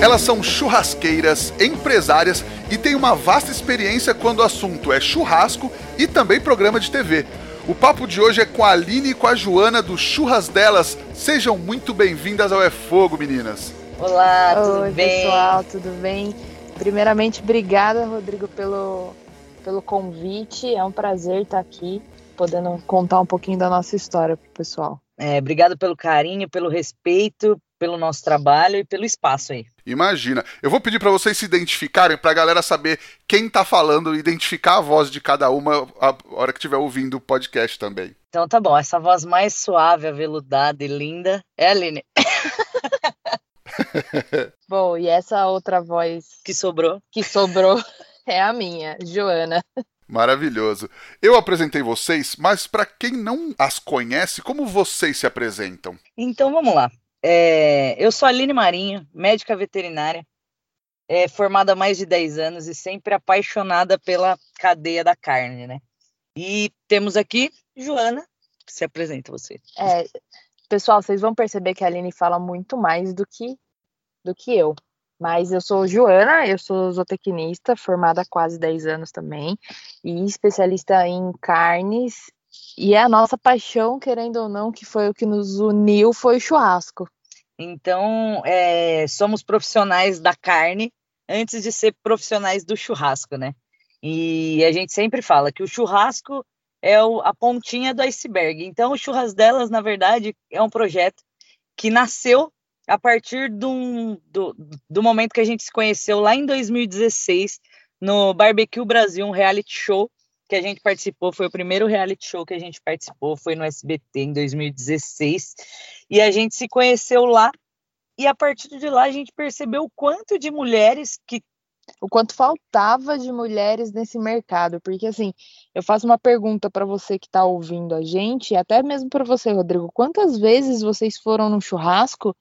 Elas são churrasqueiras, empresárias e têm uma vasta experiência quando o assunto é churrasco e também programa de TV. O papo de hoje é com a Aline e com a Joana do Churras Delas. Sejam muito bem-vindas ao É Fogo, meninas. Olá, tudo Oi, bem? pessoal, tudo bem? Primeiramente, obrigada, Rodrigo, pelo, pelo convite. É um prazer estar aqui, podendo contar um pouquinho da nossa história pro pessoal. É, obrigado pelo carinho, pelo respeito, pelo nosso trabalho e pelo espaço aí. Imagina. Eu vou pedir para vocês se identificarem para a galera saber quem tá falando, identificar a voz de cada uma a hora que estiver ouvindo o podcast também. Então tá bom, essa voz mais suave, aveludada e linda é a Aline, Bom, e essa outra voz que sobrou. que sobrou é a minha, Joana. Maravilhoso. Eu apresentei vocês, mas para quem não as conhece, como vocês se apresentam? Então vamos lá. É, eu sou Aline Marinho, médica veterinária, é, formada há mais de 10 anos e sempre apaixonada pela cadeia da carne, né? E temos aqui Joana, que se apresenta você. É, pessoal, vocês vão perceber que a Aline fala muito mais do que, do que eu. Mas eu sou Joana, eu sou zootecnista, formada há quase 10 anos também, e especialista em carnes. E a nossa paixão, querendo ou não, que foi o que nos uniu, foi o churrasco. Então, é, somos profissionais da carne antes de ser profissionais do churrasco, né? E a gente sempre fala que o churrasco é o, a pontinha do iceberg. Então, o Churras Delas, na verdade, é um projeto que nasceu a partir do, do momento que a gente se conheceu lá em 2016 no Barbecue Brasil, um reality show que a gente participou, foi o primeiro reality show que a gente participou, foi no SBT em 2016, e a gente se conheceu lá, e a partir de lá a gente percebeu o quanto de mulheres que O quanto faltava de mulheres nesse mercado, porque assim, eu faço uma pergunta para você que está ouvindo a gente, e até mesmo para você, Rodrigo, quantas vezes vocês foram no churrasco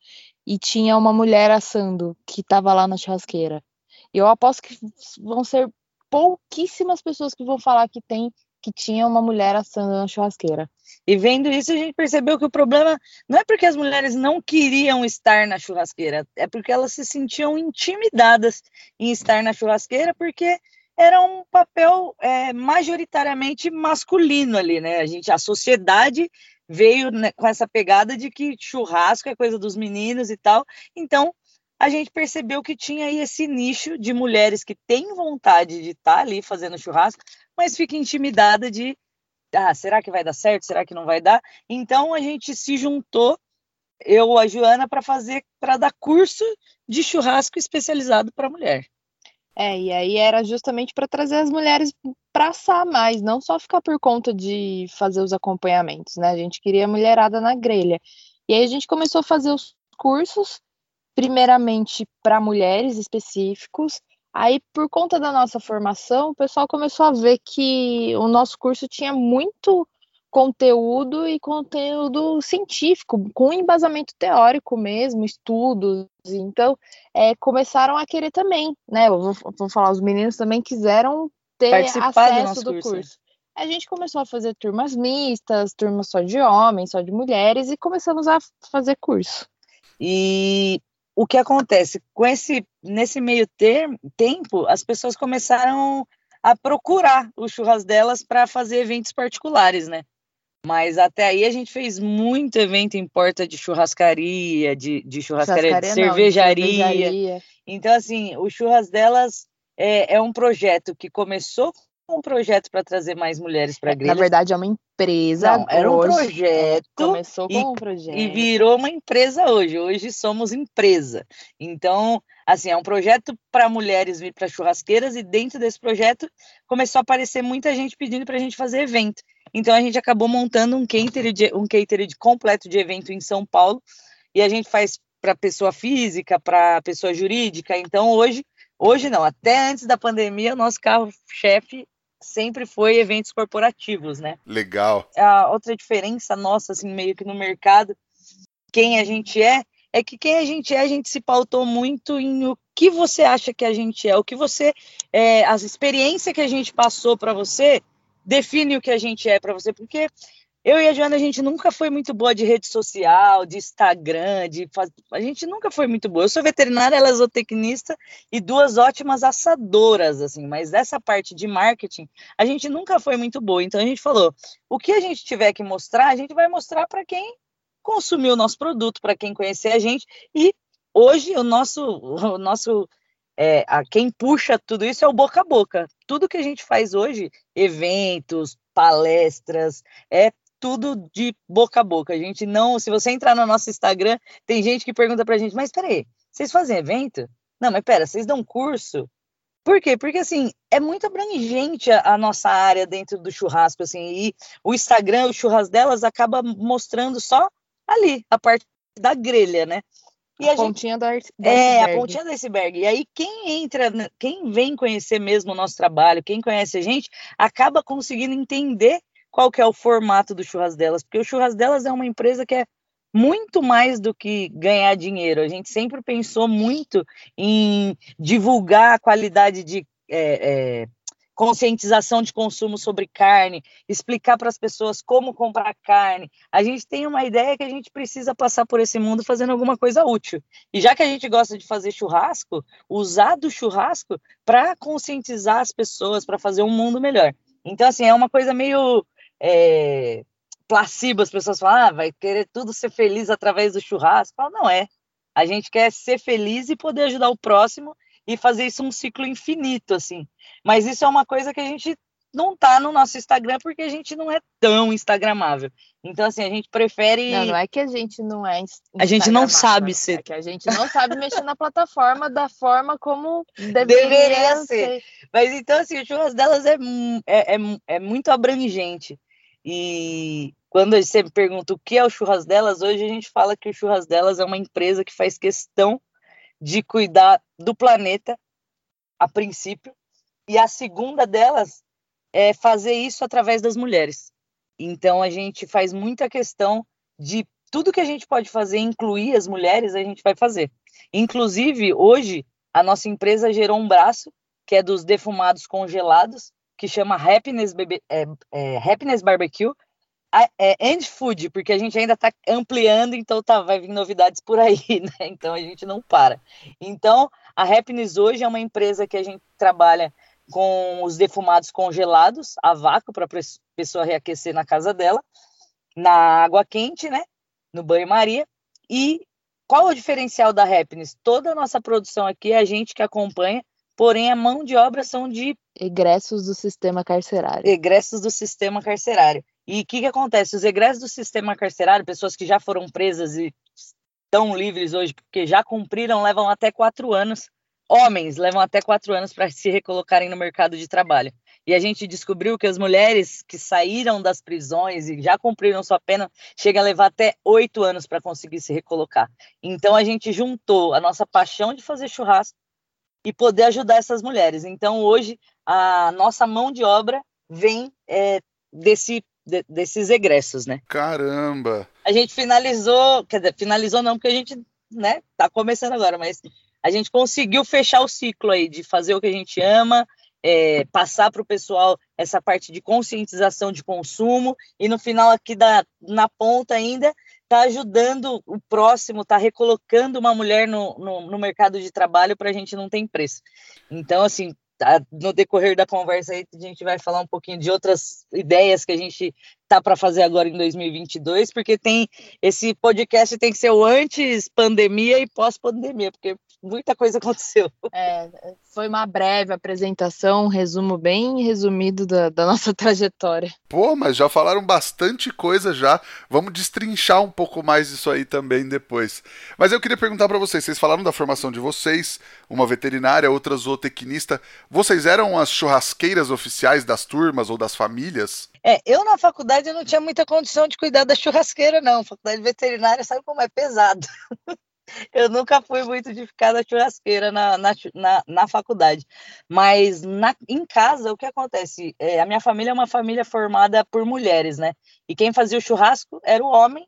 e tinha uma mulher assando que estava lá na churrasqueira? Eu aposto que vão ser pouquíssimas pessoas que vão falar que tem que tinha uma mulher assando na churrasqueira. E vendo isso, a gente percebeu que o problema não é porque as mulheres não queriam estar na churrasqueira, é porque elas se sentiam intimidadas em estar na churrasqueira, porque era um papel é, majoritariamente masculino ali, né? A gente, a sociedade veio né, com essa pegada de que churrasco é coisa dos meninos e tal. Então, a gente percebeu que tinha aí esse nicho de mulheres que têm vontade de estar ali fazendo churrasco, mas fica intimidada de ah, será que vai dar certo? Será que não vai dar? Então a gente se juntou, eu a Joana, para fazer, para dar curso de churrasco especializado para mulher. É, e aí era justamente para trazer as mulheres para assar mais, não só ficar por conta de fazer os acompanhamentos, né? A gente queria mulherada na grelha. E aí a gente começou a fazer os cursos, primeiramente para mulheres específicos. Aí, por conta da nossa formação, o pessoal começou a ver que o nosso curso tinha muito conteúdo e conteúdo científico, com embasamento teórico mesmo, estudos. Então, é, começaram a querer também, né? Eu vou, vou falar, os meninos também quiseram ter Participar do acesso nosso do curso, curso. A gente começou a fazer turmas mistas, turmas só de homens, só de mulheres, e começamos a fazer curso. E o que acontece com esse nesse meio termo, tempo, as pessoas começaram a procurar os churras delas para fazer eventos particulares, né? Mas até aí a gente fez muito evento em porta de churrascaria, de, de churrascaria, de Churrascaria não, de cervejaria. cervejaria. Então, assim, o Churras Delas é, é um projeto que começou com um projeto para trazer mais mulheres para a Na grelha. verdade, é uma empresa. Não, era um projeto Começou e- com um projeto. e virou uma empresa hoje. Hoje somos empresa. Então, assim, é um projeto para mulheres vir para churrasqueiras e dentro desse projeto começou a aparecer muita gente pedindo para a gente fazer evento. Então a gente acabou montando um catering, de, um catering de completo de evento em São Paulo e a gente faz para pessoa física, para pessoa jurídica. Então, hoje, hoje não, até antes da pandemia, o nosso carro-chefe sempre foi eventos corporativos, né? Legal. A outra diferença nossa, assim, meio que no mercado, quem a gente é, é que quem a gente é, a gente se pautou muito em o que você acha que a gente é, o que você, é, as experiências que a gente passou para você define o que a gente é para você, porque eu e a Joana, a gente nunca foi muito boa de rede social, de Instagram, de a gente nunca foi muito boa. Eu sou veterinária, ela é zootecnista e duas ótimas assadoras, assim, mas dessa parte de marketing, a gente nunca foi muito boa. Então a gente falou, o que a gente tiver que mostrar, a gente vai mostrar para quem consumiu o nosso produto, para quem conhecer a gente. E hoje o nosso, o nosso é, a quem puxa tudo isso é o boca a boca. Tudo que a gente faz hoje, eventos, palestras, é tudo de boca a boca. A gente não, se você entrar no nosso Instagram, tem gente que pergunta pra gente, mas peraí, vocês fazem evento? Não, mas pera, vocês dão curso? Por quê? Porque assim, é muito abrangente a, a, nossa área dentro do churrasco, assim, e o Instagram, o churras delas acaba mostrando só ali, a parte da grelha, né? E a, a pontinha gente, do iceberg. É, a pontinha do iceberg. E aí, quem entra, quem vem conhecer mesmo o nosso trabalho, quem conhece a gente, acaba conseguindo entender qual que é o formato do Churras Delas, porque o Churras Delas é uma empresa que é muito mais do que ganhar dinheiro. A gente sempre pensou muito em divulgar a qualidade de é, é, conscientização de consumo sobre carne, explicar para as pessoas como comprar carne. A gente tem uma ideia que a gente precisa passar por esse mundo fazendo alguma coisa útil. E já que a gente gosta de fazer churrasco, usar do churrasco para conscientizar as pessoas, para fazer um mundo melhor. Então, assim, é uma coisa meio é, placebo, as pessoas falam, ah, vai querer tudo ser feliz através do churrasco. Falo, não é. A gente quer ser feliz e poder ajudar o próximo e fazer isso um ciclo infinito, assim. Mas isso é uma coisa que a gente não tá no nosso Instagram porque a gente não é tão instagramável. Então, assim, a gente prefere. Não, não é que a gente não é. A gente não sabe ser. É que a gente não sabe mexer na plataforma da forma como deveria, deveria ser. ser. Mas então, assim, o churras delas é, é, é, é muito abrangente. E quando você me pergunta o que é o Churras Delas, hoje a gente fala que o Churras Delas é uma empresa que faz questão de cuidar do planeta, a princípio, e a segunda delas é fazer isso através das mulheres. Então a gente faz muita questão de tudo que a gente pode fazer, incluir as mulheres, a gente vai fazer. Inclusive, hoje, a nossa empresa gerou um braço, que é dos defumados congelados, que chama Happiness, Bebe, é, é, Happiness Barbecue é, and Food, porque a gente ainda está ampliando, então tá, vai vir novidades por aí, né? Então a gente não para. Então, a Happiness hoje é uma empresa que a gente trabalha com os defumados congelados a vácuo para a pessoa reaquecer na casa dela, na água quente, né? No banho-maria. E qual o diferencial da Happiness? Toda a nossa produção aqui é a gente que acompanha porém a mão de obra são de egressos do sistema carcerário. Egressos do sistema carcerário. E o que, que acontece? Os egressos do sistema carcerário, pessoas que já foram presas e estão livres hoje, porque já cumpriram, levam até quatro anos. Homens levam até quatro anos para se recolocarem no mercado de trabalho. E a gente descobriu que as mulheres que saíram das prisões e já cumpriram sua pena chegam a levar até oito anos para conseguir se recolocar. Então a gente juntou a nossa paixão de fazer churrasco e poder ajudar essas mulheres. Então, hoje, a nossa mão de obra vem é, desse, de, desses egressos, né? Caramba! A gente finalizou, quer dizer, finalizou não, porque a gente, né, tá começando agora, mas a gente conseguiu fechar o ciclo aí de fazer o que a gente ama, é, passar para o pessoal essa parte de conscientização de consumo e no final aqui da, na ponta ainda está ajudando o próximo, está recolocando uma mulher no, no, no mercado de trabalho para a gente não ter preço. Então, assim, tá, no decorrer da conversa aí, a gente vai falar um pouquinho de outras ideias que a gente tá para fazer agora em 2022, porque tem esse podcast tem que ser o antes pandemia e pós pandemia, porque muita coisa aconteceu. É, foi uma breve apresentação, um resumo bem resumido da, da, nossa trajetória. Pô, mas já falaram bastante coisa já. Vamos destrinchar um pouco mais isso aí também depois. Mas eu queria perguntar para vocês, vocês falaram da formação de vocês, uma veterinária, outra zootecnista. Vocês eram as churrasqueiras oficiais das turmas ou das famílias? É, eu na faculdade eu não tinha muita condição de cuidar da churrasqueira, não. Faculdade veterinária sabe como é pesado. eu nunca fui muito de ficar na churrasqueira na, na, na, na faculdade. Mas na, em casa, o que acontece? É, a minha família é uma família formada por mulheres, né? E quem fazia o churrasco era o homem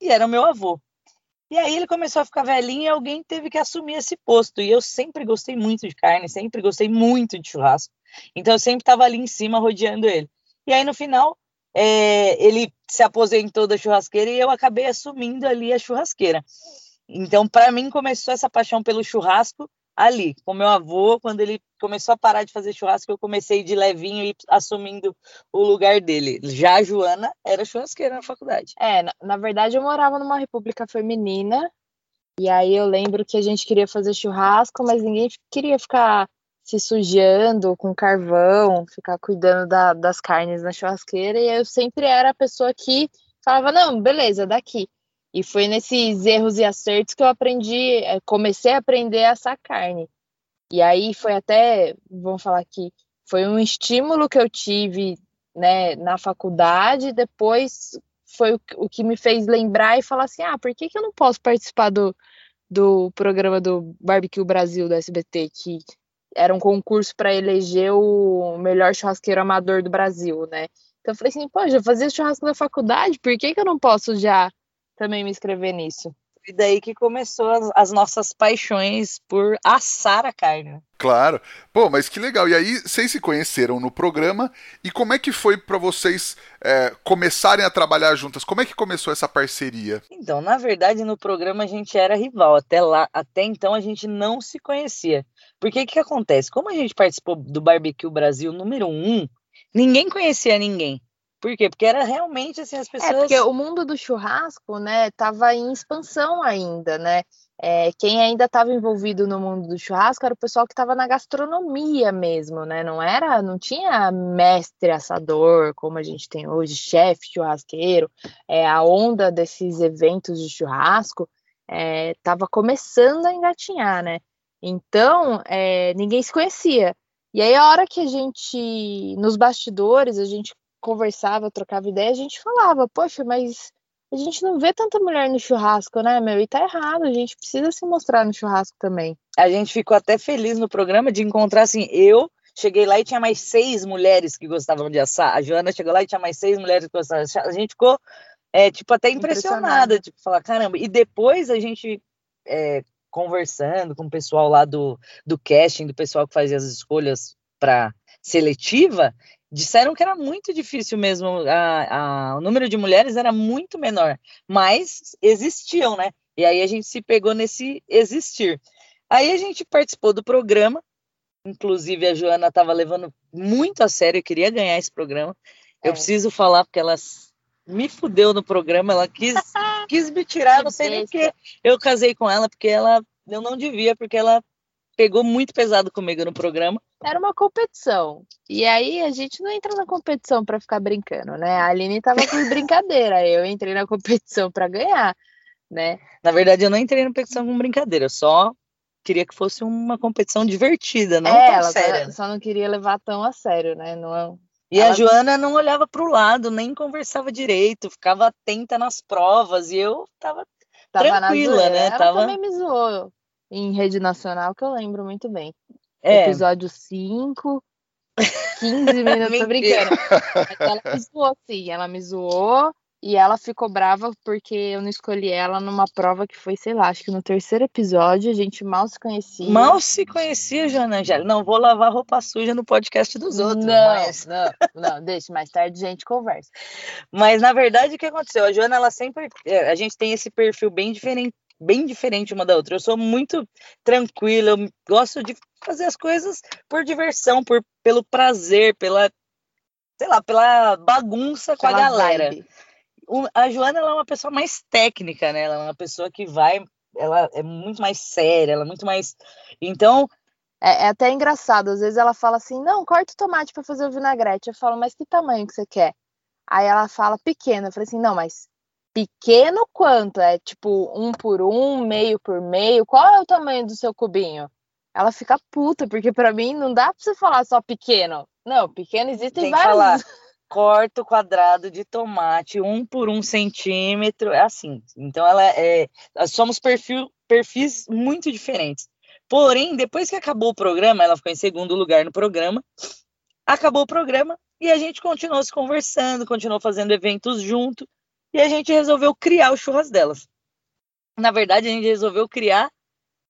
e era o meu avô. E aí ele começou a ficar velhinho e alguém teve que assumir esse posto. E eu sempre gostei muito de carne, sempre gostei muito de churrasco. Então eu sempre estava ali em cima rodeando ele. E aí no final é, ele se aposentou da churrasqueira e eu acabei assumindo ali a churrasqueira. Então, para mim, começou essa paixão pelo churrasco ali, com meu avô, quando ele começou a parar de fazer churrasco, eu comecei de levinho e assumindo o lugar dele. Já a Joana era churrasqueira na faculdade. É, na, na verdade, eu morava numa república feminina, e aí eu lembro que a gente queria fazer churrasco, mas ninguém queria ficar se sujando com carvão, ficar cuidando da, das carnes na churrasqueira, e eu sempre era a pessoa que falava, não, beleza, daqui. E foi nesses erros e acertos que eu aprendi, eh, comecei a aprender a assar carne. E aí foi até, vamos falar aqui, foi um estímulo que eu tive né, na faculdade, depois foi o, que me fez lembrar e falar assim, ah, por que, que eu não posso participar do, do programa do Barbecue Brasil do SBT, que era um concurso para eleger o melhor churrasqueiro amador do Brasil, né? Então eu falei assim, pô, já fazia churrasco na faculdade, por que, que eu não posso já também me inscrever nisso? E daí que começou as, as, nossas paixões por assar a carne. Claro. Pô, mas que legal. E aí, vocês se conheceram no programa. E como é que foi para vocês é, começarem a trabalhar juntas? Como é que começou essa parceria? Então, na verdade, no programa a gente era rival. Até lá, até então a gente não se conhecia. Porque o que acontece? Como a gente participou do Barbecue Brasil número um, ninguém conhecia ninguém. Por quê? Porque era realmente assim, as pessoas. É, porque o mundo do churrasco, né, tava em expansão ainda, né? É, quem ainda estava envolvido no mundo do churrasco era o pessoal que estava na gastronomia mesmo, né? Não era, não tinha mestre assador como a gente tem hoje, chefe churrasqueiro. É, a onda desses eventos de churrasco estava é, começando a engatinhar, né? Então é, ninguém se conhecia. E aí a hora que a gente, nos bastidores, a gente conversava, trocava ideia, a gente falava, poxa, mas a gente não vê tanta mulher no churrasco, né, meu? E tá errado, a gente precisa se mostrar no churrasco também. A gente ficou até feliz no programa de encontrar, assim, eu cheguei lá e tinha mais seis mulheres que gostavam de assar. A Joana chegou lá e tinha mais seis mulheres que gostavam de assar. A gente ficou, é, tipo, até impressionada, tipo, falar, caramba. E depois a gente, é, conversando com o pessoal lá do, do casting, do pessoal que fazia as escolhas para seletiva, disseram que era muito difícil mesmo, a, a, o número de mulheres era muito menor, mas existiam, né? E aí a gente se pegou nesse existir. Aí a gente participou do programa, inclusive a Joana estava levando muito a sério, queria ganhar esse programa. Eu é. preciso falar porque ela me fudeu no programa, ela quis, quis me tirar, não sei nem porque eu casei com ela, porque ela eu não devia, porque ela pegou muito pesado comigo no programa. Era uma competição. E aí a gente não entra na competição para ficar brincando, né? A Aline tava com brincadeira, eu entrei na competição para ganhar, né? Na verdade, eu não entrei na competição com brincadeira, eu só queria que fosse uma competição divertida, não é, tão ela séria. Só não queria levar tão a sério, né? Não, é e ela... a Joana não olhava para o lado, nem conversava direito, ficava atenta nas provas, e eu tava, tava tranquila, né? Ela tava... também me zoou em rede nacional, que eu lembro muito bem. É. Episódio 5, 15 minutos, tô brincando. ela me zoou, sim, ela me zoou e ela ficou brava porque eu não escolhi ela numa prova que foi, sei lá, acho que no terceiro episódio a gente mal se conhecia. Mal se conhecia, Joana Angélica. Não vou lavar roupa suja no podcast dos outros. Não, mas... não, não, deixa, mais tarde a gente conversa. Mas na verdade o que aconteceu? A Joana, ela sempre. É, a gente tem esse perfil bem diferente bem diferente uma da outra. Eu sou muito tranquila, eu gosto de fazer as coisas por diversão, por, pelo prazer, pela, sei lá, pela bagunça com a galera. A Joana ela é uma pessoa mais técnica, né? Ela é uma pessoa que vai, ela é muito mais séria, ela é muito mais. Então. É, é até engraçado, às vezes ela fala assim: não, corta o tomate para fazer o vinagrete. Eu falo, mas que tamanho que você quer? Aí ela fala pequeno. Eu falei assim: não, mas pequeno quanto? É tipo um por um, meio por meio? Qual é o tamanho do seu cubinho? Ela fica puta, porque para mim não dá para você falar só pequeno. Não, pequeno existem Tem vários. Falar, corta o quadrado de tomate um por um centímetro, é assim. Então ela é. Nós somos perfil perfis muito diferentes. Porém, depois que acabou o programa, ela ficou em segundo lugar no programa. Acabou o programa e a gente continuou se conversando, continuou fazendo eventos junto e a gente resolveu criar o churras delas. Na verdade, a gente resolveu criar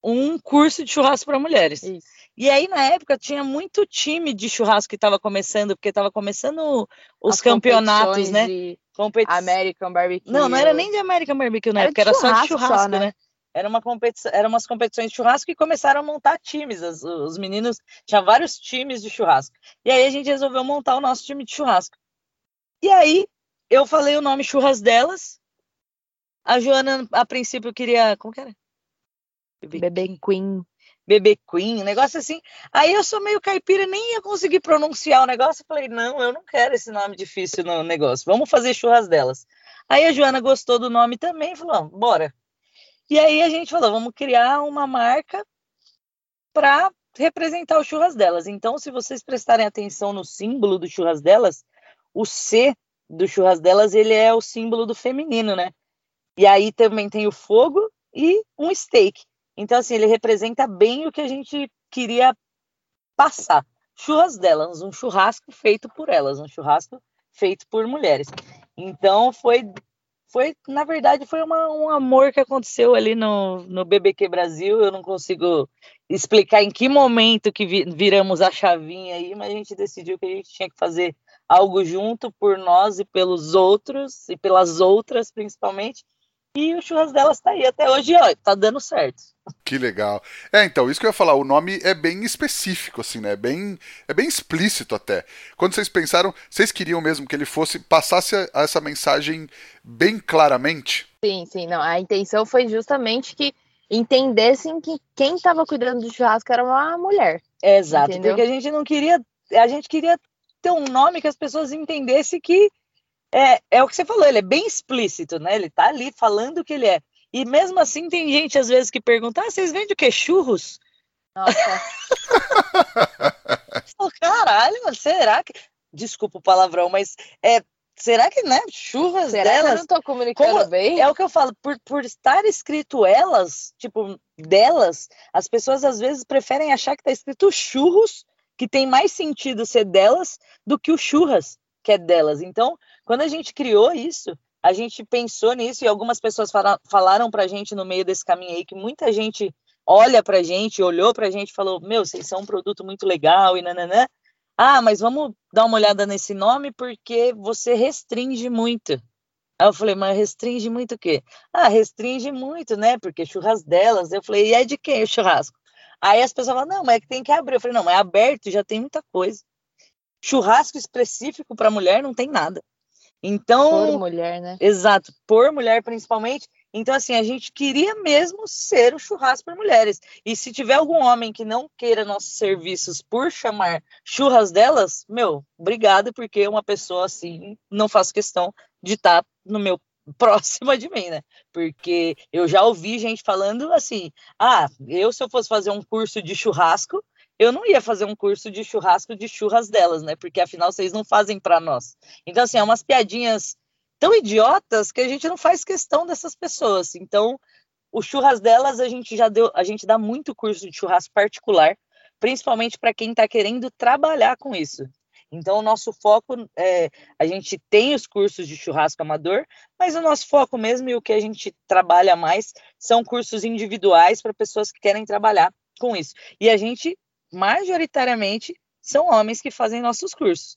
um curso de churrasco para mulheres. Isso. E aí, na época, tinha muito time de churrasco que estava começando, porque estava começando os As campeonatos, né? Competi... American Barbecue. Não, não era nem de American Barbecue na era época, era só de churrasco, só, né? né? Era uma competição, eram umas competições de churrasco e começaram a montar times. Os, os meninos tinha vários times de churrasco. E aí a gente resolveu montar o nosso time de churrasco. E aí eu falei o nome churras delas. A Joana, a princípio, queria. Como que era? Bebê Queen. Bebê Queen, um negócio assim. Aí eu sou meio caipira, nem ia conseguir pronunciar o negócio. Eu falei, não, eu não quero esse nome difícil no negócio. Vamos fazer churras delas. Aí a Joana gostou do nome também, falou, bora. E aí a gente falou, vamos criar uma marca para representar o churras delas. Então, se vocês prestarem atenção no símbolo do churras delas, o C do churras delas, ele é o símbolo do feminino, né? E aí também tem o fogo e um steak. Então, assim, ele representa bem o que a gente queria passar. Churras delas, um churrasco feito por elas, um churrasco feito por mulheres. Então, foi, foi na verdade, foi uma, um amor que aconteceu ali no, no BBQ Brasil. Eu não consigo explicar em que momento que viramos a chavinha aí, mas a gente decidiu que a gente tinha que fazer algo junto por nós e pelos outros, e pelas outras principalmente. E o churras delas está aí até hoje, ó, tá dando certo. Que legal. É, então, isso que eu ia falar, o nome é bem específico, assim, né? É bem, é bem explícito até. Quando vocês pensaram, vocês queriam mesmo que ele fosse, passasse essa mensagem bem claramente? Sim, sim, não. A intenção foi justamente que entendessem que quem estava cuidando do churrasco era uma mulher. Exato, entendeu? porque a gente não queria, a gente queria ter um nome que as pessoas entendessem que é, é o que você falou, ele é bem explícito, né? Ele tá ali falando o que ele é. E mesmo assim tem gente às vezes que pergunta: ah, vocês vendem o quê? Churros? Nossa. oh, caralho, será que. Desculpa o palavrão, mas é, será que, né? Churras será delas. Que eu não tô comunicando como, bem. É o que eu falo, por, por estar escrito elas, tipo, delas, as pessoas às vezes preferem achar que tá escrito churros que tem mais sentido ser delas do que o churras, que é delas. Então, quando a gente criou isso, a gente pensou nisso e algumas pessoas fala, falaram para a gente no meio desse caminho aí que muita gente olha para a gente, olhou para a gente e falou: Meu, vocês são um produto muito legal e nananã. Ah, mas vamos dar uma olhada nesse nome porque você restringe muito. Aí eu falei, mas restringe muito o quê? Ah, restringe muito, né? Porque churras delas. Eu falei, e é de quem o churrasco? Aí as pessoas falam, não, mas é que tem que abrir. Eu falei, não, mas é aberto já tem muita coisa. Churrasco específico para mulher não tem nada. Então. Por mulher, né? Exato, por mulher principalmente. Então, assim, a gente queria mesmo ser o churrasco para mulheres. E se tiver algum homem que não queira nossos serviços por chamar churras delas, meu, obrigado, porque uma pessoa assim não faço questão de estar tá no meu próxima de mim, né? Porque eu já ouvi gente falando assim: ah, eu se eu fosse fazer um curso de churrasco, eu não ia fazer um curso de churrasco de churras delas, né? Porque afinal vocês não fazem para nós. Então, assim, é umas piadinhas tão idiotas que a gente não faz questão dessas pessoas. Então, o churras delas a gente já deu, a gente dá muito curso de churrasco particular, principalmente para quem está querendo trabalhar com isso. Então, o nosso foco é a gente tem os cursos de churrasco amador, mas o nosso foco mesmo e o que a gente trabalha mais são cursos individuais para pessoas que querem trabalhar com isso. E a gente, majoritariamente, são homens que fazem nossos cursos,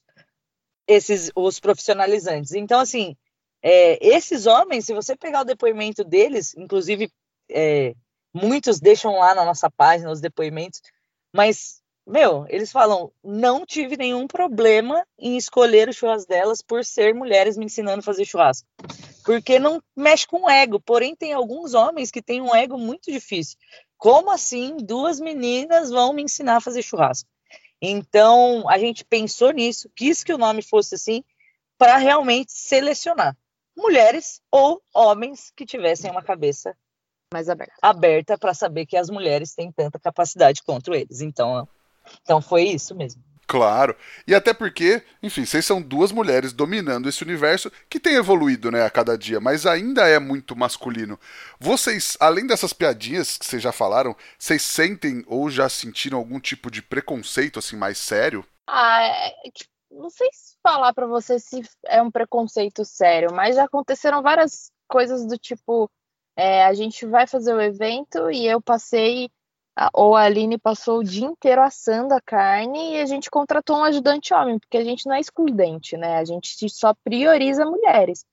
esses os profissionalizantes. Então, assim, é, esses homens, se você pegar o depoimento deles, inclusive é, muitos deixam lá na nossa página os depoimentos, mas meu, eles falam, não tive nenhum problema em escolher o churrasco delas por ser mulheres me ensinando a fazer churrasco. Porque não mexe com o ego. Porém, tem alguns homens que têm um ego muito difícil. Como assim duas meninas vão me ensinar a fazer churrasco? Então, a gente pensou nisso, quis que o nome fosse assim, para realmente selecionar mulheres ou homens que tivessem uma cabeça mais aberta, aberta para saber que as mulheres têm tanta capacidade contra eles. Então, então foi isso mesmo. Claro. E até porque, enfim, vocês são duas mulheres dominando esse universo que tem evoluído, né, a cada dia, mas ainda é muito masculino. Vocês, além dessas piadinhas que vocês já falaram, vocês sentem ou já sentiram algum tipo de preconceito assim mais sério? Ah, é, tipo, não sei se falar para você se é um preconceito sério, mas já aconteceram várias coisas do tipo, é, a gente vai fazer o evento e eu passei ou a Aline passou o dia inteiro assando a carne e a gente contratou um ajudante homem, porque a gente não é excludente, né? A gente só prioriza mulheres.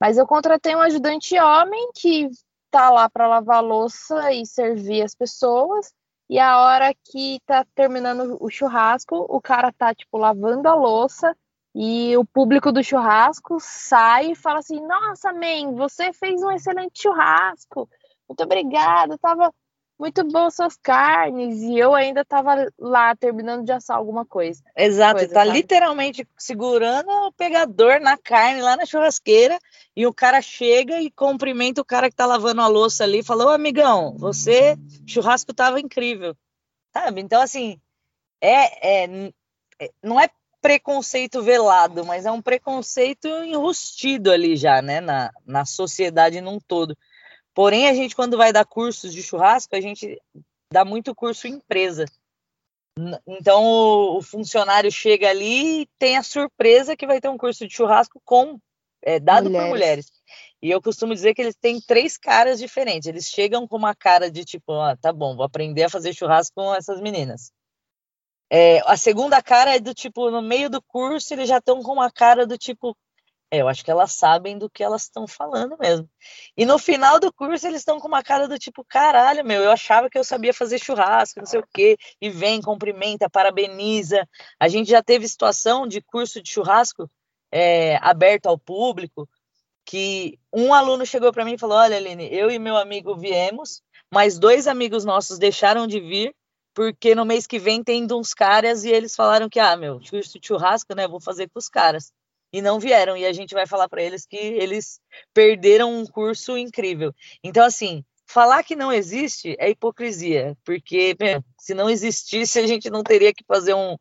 Mas eu contratei um ajudante homem que tá lá para lavar louça e servir as pessoas. E a hora que tá terminando o churrasco, o cara tá tipo lavando a louça e o público do churrasco sai e fala assim: "Nossa, man, você fez um excelente churrasco. Muito obrigada. Tava muito boas suas carnes, e eu ainda estava lá terminando de assar alguma coisa. Exato, coisa, tá sabe? literalmente segurando o pegador na carne lá na churrasqueira, e o cara chega e cumprimenta o cara que tá lavando a louça ali, falou, amigão, você, churrasco tava incrível, sabe? Então, assim, é, é, é não é preconceito velado, mas é um preconceito enrustido ali já, né, na, na sociedade num todo. Porém, a gente, quando vai dar cursos de churrasco, a gente dá muito curso em empresa. Então, o, funcionário chega ali e tem a surpresa que vai ter um curso de churrasco com é, dado mulheres. por mulheres. E eu costumo dizer que eles têm três caras diferentes. Eles chegam com uma cara de tipo, ah, tá bom, vou aprender a fazer churrasco com essas meninas. É, a segunda cara é do tipo, no meio do curso, eles já estão com uma cara do tipo, é, eu acho que elas sabem do que elas estão falando mesmo. E no final do curso eles estão com uma cara do tipo, caralho, meu, eu achava que eu sabia fazer churrasco, não sei o quê, e vem, cumprimenta, parabeniza. A gente já teve situação de curso de churrasco é, aberto ao público, que um aluno chegou para mim e falou: Olha, Aline, eu e meu amigo viemos, mas dois amigos nossos deixaram de vir, porque no mês que vem tem uns caras e eles falaram que, ah, meu, curso de churrasco, né, vou fazer com os caras e não vieram. E a gente vai falar para eles que eles perderam um curso incrível. Então, assim, falar que não existe é hipocrisia, porque bem, se não existisse, a gente não teria que fazer um,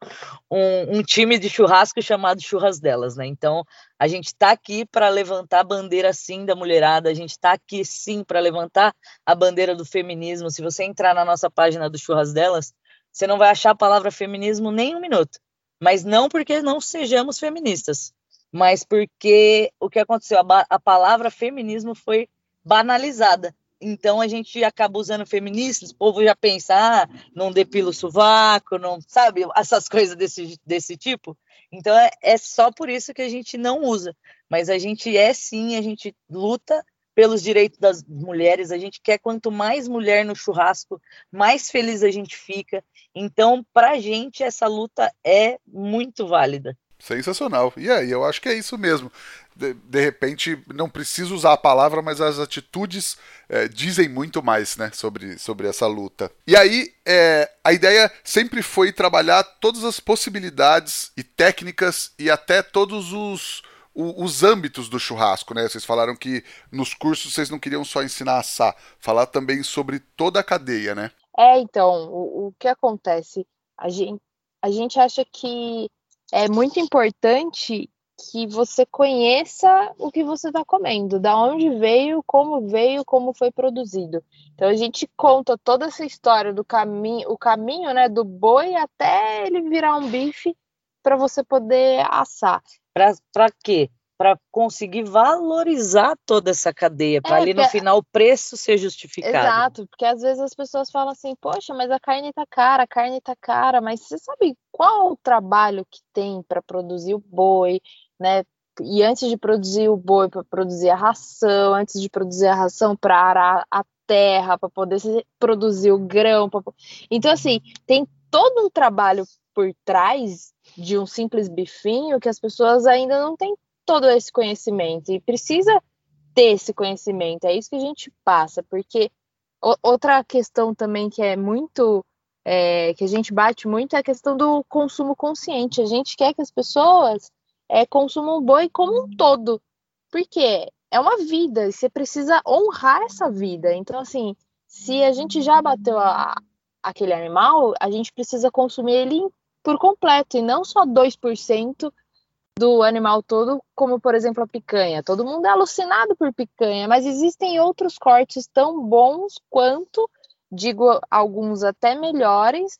um, um time de churrasco chamado Churras Delas, né? Então, a gente está aqui para levantar a bandeira sim da mulherada, a gente está aqui sim para levantar a bandeira do feminismo. Se você entrar na nossa página do Churras Delas, você não vai achar a palavra feminismo nem um minuto. Mas não porque não sejamos feministas, mas porque o que aconteceu, a, a palavra feminismo foi banalizada. Então a gente acaba usando feministas, o povo já pensa, ah, não depila o sovaco, não sabe, essas coisas desse, desse tipo. Então é, é só por isso que a gente não usa. Mas a gente é sim, a gente luta pelos direitos das mulheres, a gente quer quanto mais mulher no churrasco, mais feliz a gente fica. Então, para a gente, essa luta é muito válida. Sensacional. E aí, eu acho que é isso mesmo. De, de repente, não preciso usar a palavra, mas as atitudes é, dizem muito mais né, sobre, sobre essa luta. E aí, é, a ideia sempre foi trabalhar todas as possibilidades e técnicas e até todos os, os âmbitos do churrasco, né? Vocês falaram que nos cursos vocês não queriam só ensinar a assar, falar também sobre toda a cadeia, né? É, então, o, o que acontece? A gente, a gente acha que é muito importante que você conheça o que você está comendo, da onde veio, como veio, como foi produzido. Então a gente conta toda essa história do caminho, o caminho, né, do boi até ele virar um bife para você poder assar. Para quê? Para conseguir valorizar toda essa cadeia, para é, ali no final o preço ser justificado. Exato, porque às vezes as pessoas falam assim, poxa, mas a carne tá cara, a carne tá cara, mas você sabe qual o trabalho que tem para produzir o boi, né? E antes de produzir o boi, para produzir a ração, antes de produzir a ração, para arar a terra, para poder produzir o grão. Pra... Então, assim, tem todo um trabalho por trás de um simples bifinho que as pessoas ainda não têm todo esse conhecimento e precisa ter esse conhecimento. É isso que a gente passa, porque outra questão também que é muito é, que a gente bate muito é a questão do consumo consciente. A gente quer que as pessoas é, consumam boi como um todo, porque é uma vida e você precisa honrar essa vida. Então, assim, se a gente já bateu a, aquele animal, a gente precisa consumir ele por completo, e não só 2% do animal todo, como por exemplo a picanha. Todo mundo é alucinado por picanha, mas existem outros cortes tão bons quanto, digo alguns até melhores,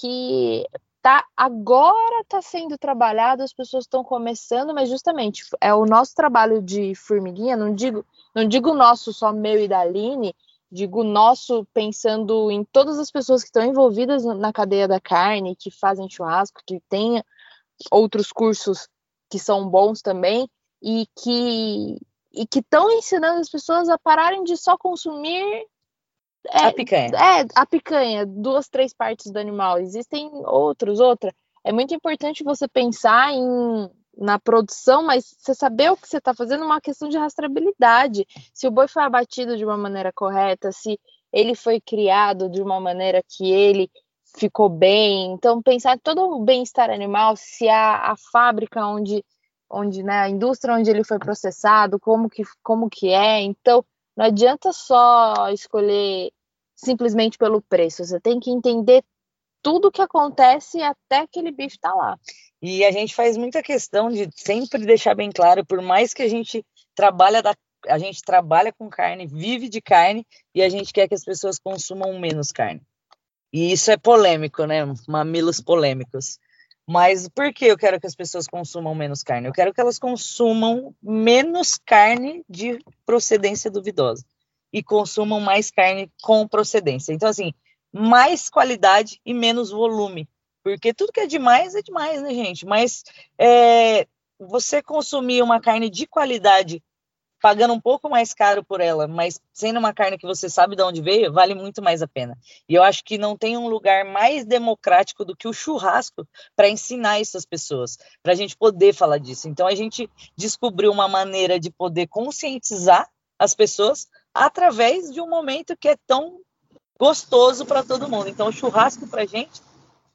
que tá agora está sendo trabalhado, as pessoas estão começando, mas justamente é o nosso trabalho de formiguinha, não digo, não digo nosso só meu e da Aline, digo nosso pensando em todas as pessoas que estão envolvidas na cadeia da carne, que fazem churrasco, que têm outros cursos que são bons também e que e que estão ensinando as pessoas a pararem de só consumir é, a picanha. É, a picanha, duas, três partes do animal. Existem outros, outra. É muito importante você pensar em na produção, mas você saber o que você está fazendo é uma questão de rastreabilidade. Se o boi foi abatido de uma maneira correta, se ele foi criado de uma maneira que ele ficou bem. Então, pensar todo o bem-estar animal, se a, a fábrica onde, onde né, a indústria onde ele foi processado, como que, como que é. Então, não adianta só escolher simplesmente pelo preço, você tem que entender tudo que acontece até aquele bicho estar tá lá. E a gente faz muita questão de sempre deixar bem claro, por mais que a gente trabalha da a gente trabalha com carne, vive de carne e a gente quer que as pessoas consumam menos carne. E isso é polêmico, né? Mamilos polêmicos. Mas por que eu quero que as pessoas consumam menos carne? Eu quero que elas consumam menos carne de procedência duvidosa e consumam mais carne com procedência. Então, assim, mais qualidade e menos volume. Porque tudo que é demais é demais, né, gente? Mas é, você consumir uma carne de qualidade pagando um pouco mais caro por ela, mas sendo uma carne que você sabe de onde veio, vale muito mais a pena. E eu acho que não tem um lugar mais democrático do que o churrasco para ensinar isso às pessoas, para a gente poder falar disso. Então a gente descobriu uma maneira de poder conscientizar as pessoas através de um momento que é tão gostoso para todo mundo. Então o churrasco para a gente,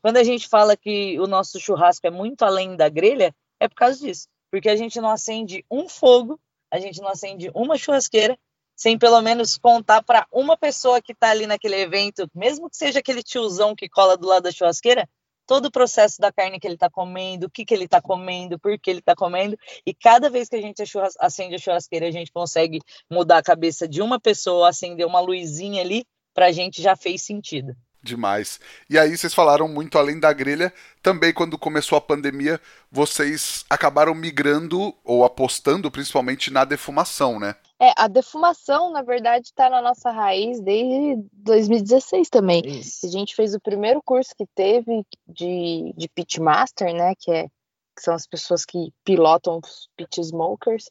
quando a gente fala que o nosso churrasco é muito além da grelha, é por causa disso, porque a gente não acende um fogo a gente não acende uma churrasqueira sem pelo menos contar para uma pessoa que está ali naquele evento, mesmo que seja aquele tiozão que cola do lado da churrasqueira, todo o processo da carne que ele está comendo, o que, que ele está comendo, por que ele está comendo, e cada vez que a gente acende a churrasqueira, a gente consegue mudar a cabeça de uma pessoa, acender uma luzinha ali, para a gente já fez sentido demais. E aí vocês falaram muito além da grelha, também quando começou a pandemia, vocês acabaram migrando ou apostando principalmente na defumação, né? É, a defumação, na verdade, está na nossa raiz desde 2016 também. Isso. A gente fez o primeiro curso que teve de, de pitmaster, né, que, é, que são as pessoas que pilotam os pit smokers,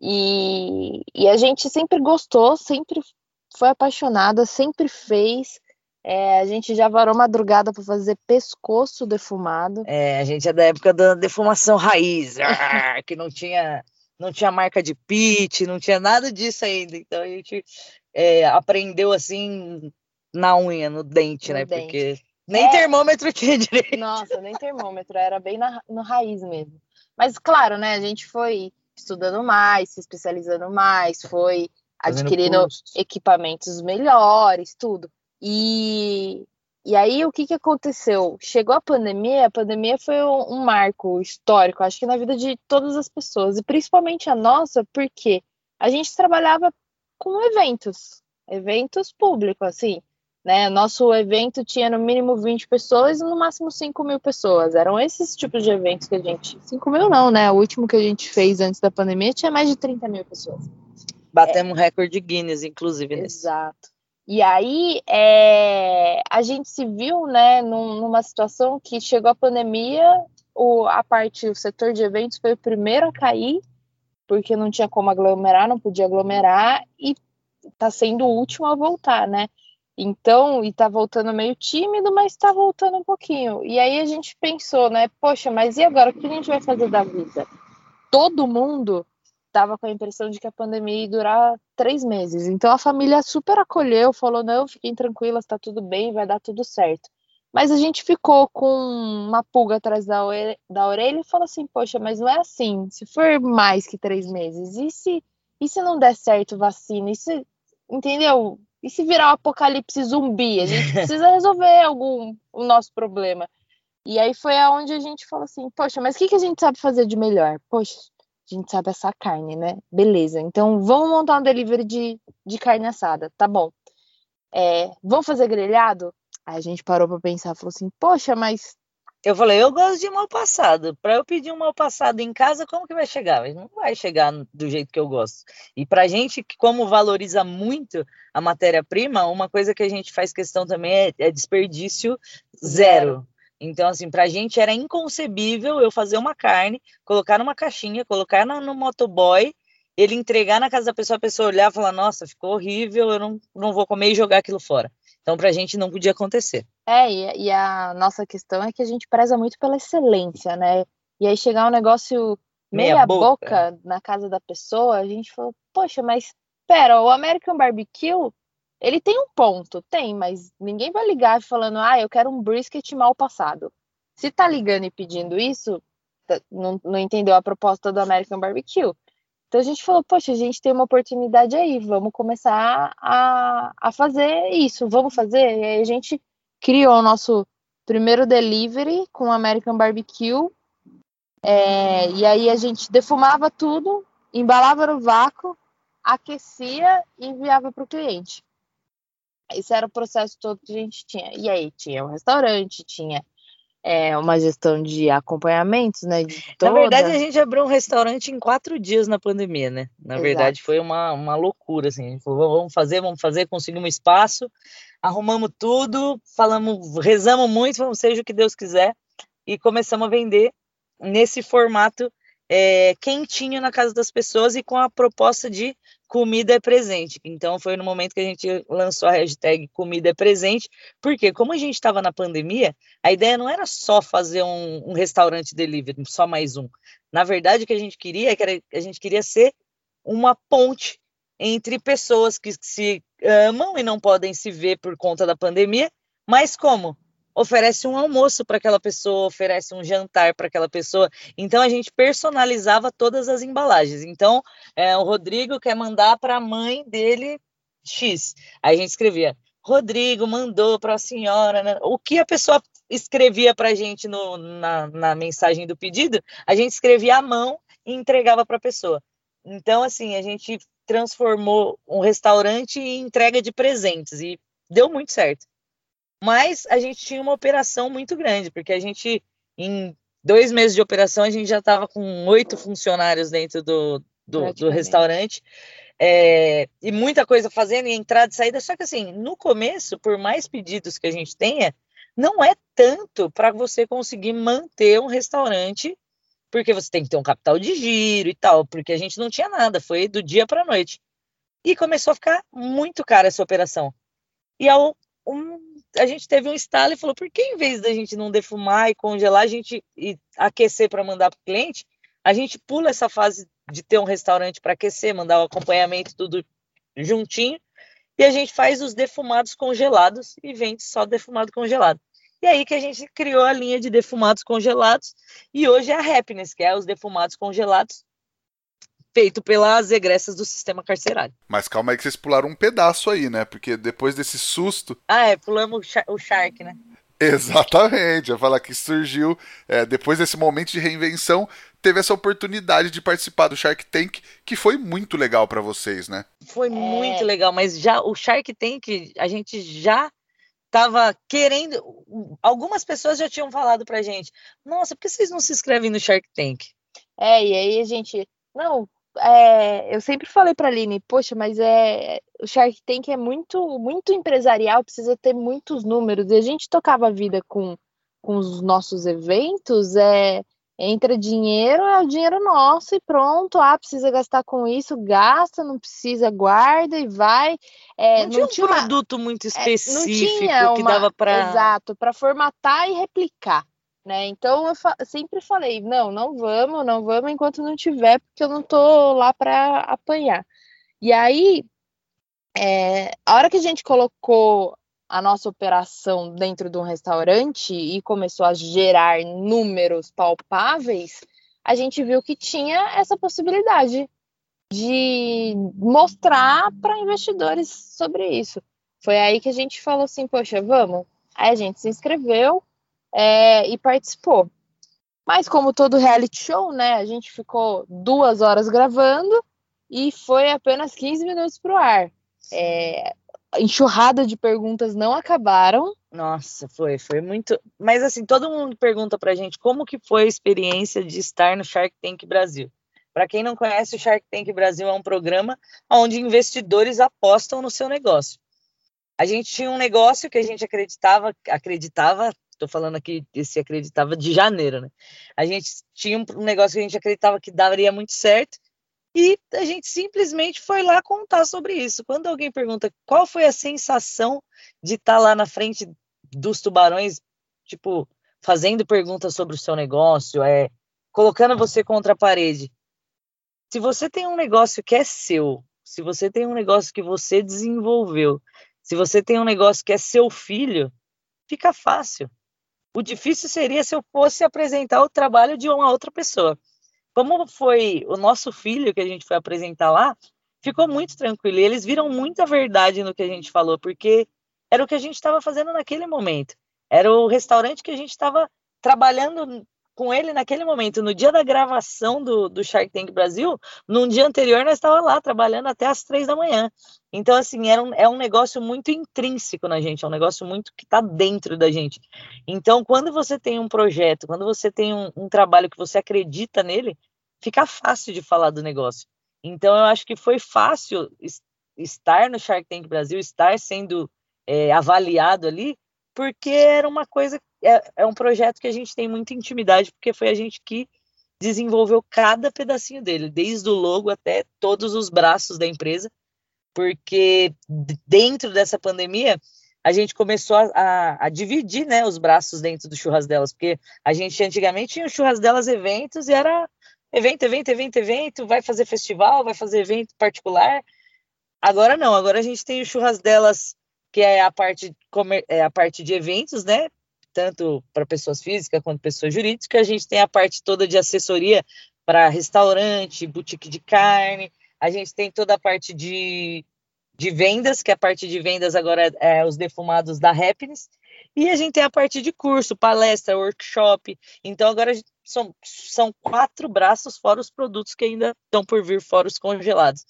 e, e a gente sempre gostou, sempre foi apaixonada, sempre fez, é, a gente já varou madrugada para fazer pescoço defumado. É, a gente é da época da defumação raiz, ah, que não tinha, não tinha marca de pit, não tinha nada disso ainda. Então a gente é, aprendeu assim na unha, no dente, no né? Dente. Porque nem é... termômetro tinha direito. Nossa, nem termômetro, era bem na, no raiz mesmo. Mas claro, né? A gente foi estudando mais, se especializando mais, foi adquirindo equipamentos melhores, tudo. E, e aí o que, que aconteceu? Chegou a pandemia, a pandemia foi um, um marco histórico, acho que na vida de todas as pessoas, e principalmente a nossa, porque a gente trabalhava com eventos, eventos públicos, assim. Né? Nosso evento tinha no mínimo 20 pessoas e no máximo 5 mil pessoas. Eram esses tipos de eventos que a gente. 5 mil não, né? O último que a gente fez antes da pandemia tinha mais de 30 mil pessoas. Batemos é. recorde Guinness, inclusive. Exato. E aí é, a gente se viu né, num, numa situação que chegou a pandemia, o, a parte, o setor de eventos foi o primeiro a cair, porque não tinha como aglomerar, não podia aglomerar, e está sendo o último a voltar, né? Então, e tá voltando meio tímido, mas está voltando um pouquinho. E aí a gente pensou, né? Poxa, mas e agora? O que a gente vai fazer da vida? Todo mundo estava com a impressão de que a pandemia ia durar três meses. Então a família super acolheu, falou: não, fiquem tranquilas, está tudo bem, vai dar tudo certo. Mas a gente ficou com uma pulga atrás da orelha, da orelha e falou assim: poxa, mas não é assim. Se for mais que três meses, e se, e se não der certo vacina? E se, entendeu? E se virar um apocalipse zumbi? A gente precisa resolver algum o nosso problema. E aí foi aonde a gente falou assim, poxa, mas o que, que a gente sabe fazer de melhor? Poxa, a gente sabe assar carne, né? Beleza, então vamos montar um delivery de, de carne assada, tá bom. É, vamos fazer grelhado? Aí a gente parou para pensar, falou assim, poxa, mas eu falei, eu gosto de mal passado. Para eu pedir um mal passado em casa, como que vai chegar? Não vai chegar do jeito que eu gosto. E para gente que como valoriza muito a matéria-prima, uma coisa que a gente faz questão também é, é desperdício zero. Então, assim, para a gente era inconcebível eu fazer uma carne, colocar numa caixinha, colocar no, no motoboy, ele entregar na casa da pessoa, a pessoa olhar e falar, nossa, ficou horrível, eu não, não vou comer e jogar aquilo fora. Então, para a gente não podia acontecer. É, e, e, a nossa questão é que a gente preza muito pela excelência, né? E aí chegar um negócio meia, meia boca. boca na casa da pessoa, a gente falou, poxa, mas pera, o American Barbecue, ele tem um ponto, tem, mas ninguém vai ligar falando, ah, eu quero um brisket mal passado. Se tá ligando e pedindo isso, tá, não, não entendeu a proposta do American Barbecue. Então a gente falou, poxa, a gente tem uma oportunidade aí, vamos começar a, a fazer isso, vamos fazer. E aí a gente criou o nosso primeiro delivery com American Barbecue. É, e aí a gente defumava tudo, embalava no vácuo, aquecia e enviava para o cliente. Esse era o processo todo que a gente tinha. E aí tinha um restaurante, tinha é, uma gestão de acompanhamentos, né? Toda... Na verdade, a gente abriu um restaurante em quatro dias na pandemia, né? Na Exato. verdade, foi uma, uma loucura, assim. A gente falou, vamos fazer, vamos fazer, conseguimos espaço, arrumamos tudo, falamos, rezamos muito, vamos seja o que Deus quiser, e começamos a vender nesse formato é, quentinho na casa das pessoas e com a proposta de comida é presente. Então foi no momento que a gente lançou a hashtag comida é presente, porque como a gente estava na pandemia, a ideia não era só fazer um, um, restaurante delivery, só mais um. Na verdade, o que a gente queria é que era, a gente queria ser uma ponte entre pessoas que se amam e não podem se ver por conta da pandemia, mas como? Oferece um almoço para aquela pessoa, oferece um jantar para aquela pessoa. Então a gente personalizava todas as embalagens. Então é, o Rodrigo quer mandar para a mãe dele X. Aí a gente escrevia: Rodrigo mandou para a senhora. Né? O que a pessoa escrevia para a gente no, na, na mensagem do pedido, a gente escrevia à mão e entregava para a pessoa. Então, assim, a gente transformou um restaurante em entrega de presentes e deu muito certo. Mas a gente tinha uma operação muito grande, porque a gente, em dois meses de operação, a gente já estava com oito funcionários dentro do, do, do restaurante. É, e muita coisa fazendo, e entrada e saída. Só que assim, no começo, por mais pedidos que a gente tenha, não é tanto para você conseguir manter um restaurante, porque você tem que ter um capital de giro e tal, porque a gente não tinha nada, foi do dia para a noite. E começou a ficar muito cara essa operação. E ao um, a gente teve um estalo e falou: por que em vez da gente não defumar e congelar, a gente e aquecer para mandar para o cliente, a gente pula essa fase de ter um restaurante para aquecer, mandar o acompanhamento tudo juntinho, e a gente faz os defumados congelados e vende só defumado congelado. E aí que a gente criou a linha de defumados congelados, e hoje é a Happiness, que é os defumados congelados feito pelas egressas do sistema carcerário. Mas calma aí que vocês pularam um pedaço aí, né? Porque depois desse susto. Ah, é, pulamos o Shark, né? Exatamente, eu falar que surgiu é, depois desse momento de reinvenção, teve essa oportunidade de participar do Shark Tank, que foi muito legal para vocês, né? Foi é... muito legal, mas já o Shark Tank a gente já estava querendo. Algumas pessoas já tinham falado pra gente: Nossa, por que vocês não se inscrevem no Shark Tank? É, e aí a gente. Não, é, eu sempre falei para a Aline, poxa, mas é o Shark Tank é muito muito empresarial, precisa ter muitos números. E a gente tocava a vida com, com os nossos eventos, é entra dinheiro, é o dinheiro nosso e pronto. Ah, precisa gastar com isso, gasta, não precisa, guarda e vai. É, não, tinha não tinha um uma, produto muito específico é, que uma, dava para. Exato, para formatar e replicar. Né? Então eu sempre falei, não, não vamos, não vamos enquanto não tiver, porque eu não tô lá para apanhar. E aí, é, a hora que a gente colocou a nossa operação dentro de um restaurante e começou a gerar números palpáveis, a gente viu que tinha essa possibilidade de mostrar para investidores sobre isso. Foi aí que a gente falou assim, poxa, vamos. Aí a gente se inscreveu, é, e participou. Mas como todo reality show, né, a gente ficou duas horas gravando e foi apenas 15 minutos para o ar. É, enxurrada de perguntas não acabaram. Nossa, foi, foi muito. Mas assim, todo mundo pergunta pra gente como que foi a experiência de estar no Shark Tank Brasil. Para quem não conhece, o Shark Tank Brasil é um programa onde investidores apostam no seu negócio. A gente tinha um negócio que a gente acreditava, acreditava, estou falando aqui se acreditava de janeiro, né? A gente tinha um negócio que a gente acreditava que daria muito certo e a gente simplesmente foi lá contar sobre isso. Quando alguém pergunta qual foi a sensação de estar tá lá na frente dos tubarões, tipo, fazendo perguntas sobre o seu negócio, é colocando você contra a parede. Se você tem um negócio que é seu, se você tem um negócio que você desenvolveu, se você tem um negócio que é seu filho, fica fácil. O difícil seria se eu fosse apresentar o trabalho de uma outra pessoa como foi o nosso filho que a gente foi apresentar lá, ficou muito tranquilo. E eles viram muita verdade no que a gente falou, porque era o que a gente estava fazendo naquele momento. Era o restaurante que a gente estava trabalhando com ele naquele momento. No dia da gravação do, do Shark Tank Brasil, num dia anterior, nós estávamos lá trabalhando até as três da manhã. Então, assim, era um, é um negócio muito intrínseco na gente, é um negócio muito que está dentro da gente. Então, quando você tem um projeto, quando você tem um, um trabalho que você acredita nele, fica fácil de falar do negócio. Então, eu acho que foi fácil estar no Shark Tank Brasil, estar sendo é, avaliado ali, porque era uma coisa, é, é um projeto que a gente tem muita intimidade, porque foi a gente que desenvolveu cada pedacinho dele, desde o logo até todos os braços da empresa, porque dentro dessa pandemia a gente começou a, a, a, dividir né, os braços dentro do Churras Delas, porque a gente antigamente tinha o Churras Delas eventos e era evento, evento, evento, evento, vai fazer festival, vai fazer evento particular. Agora não, agora a gente tem o Churras Delas que é a parte, é a parte de eventos, né? Tanto para pessoas físicas quanto pessoas jurídicas. A gente tem a parte toda de assessoria para restaurante, boutique de carne. A gente tem toda a parte de, de vendas, que a parte de vendas agora é, é os defumados da Happiness. E a gente tem a parte de curso, palestra, workshop. Então agora são, são quatro braços fora os produtos que ainda estão por vir fora os congelados.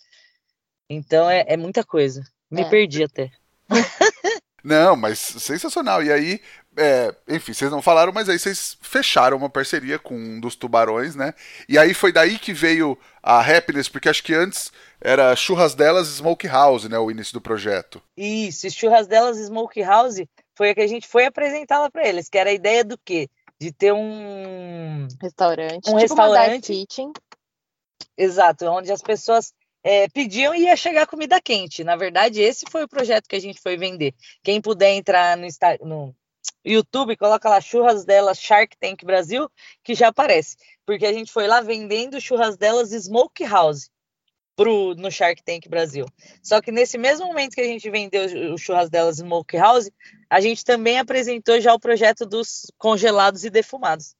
Então é, é muita coisa. Me é. perdi até. Não, mas sensacional. E aí, é, enfim, vocês não falaram, mas aí vocês fecharam uma parceria com um dos tubarões, né? E aí foi daí que veio a Happiness, porque acho que antes era Churras Delas Smoke House, né? O início do projeto. Isso, Churras Delas Smoke House foi a que a gente foi apresentá-la para eles, que era a ideia do quê? De ter um restaurante, um tipo restaurante, kitchen. Exato, onde as pessoas é, pediam e ia chegar comida quente. Na verdade, esse foi o projeto que a gente foi vender. Quem puder entrar no, no YouTube, coloca lá churras delas Shark Tank Brasil, que já aparece. Porque a gente foi lá vendendo churras delas Smoke House pro, no Shark Tank Brasil. Só que nesse mesmo momento que a gente vendeu o churras delas Smoke House, a gente também apresentou já o projeto dos congelados e defumados.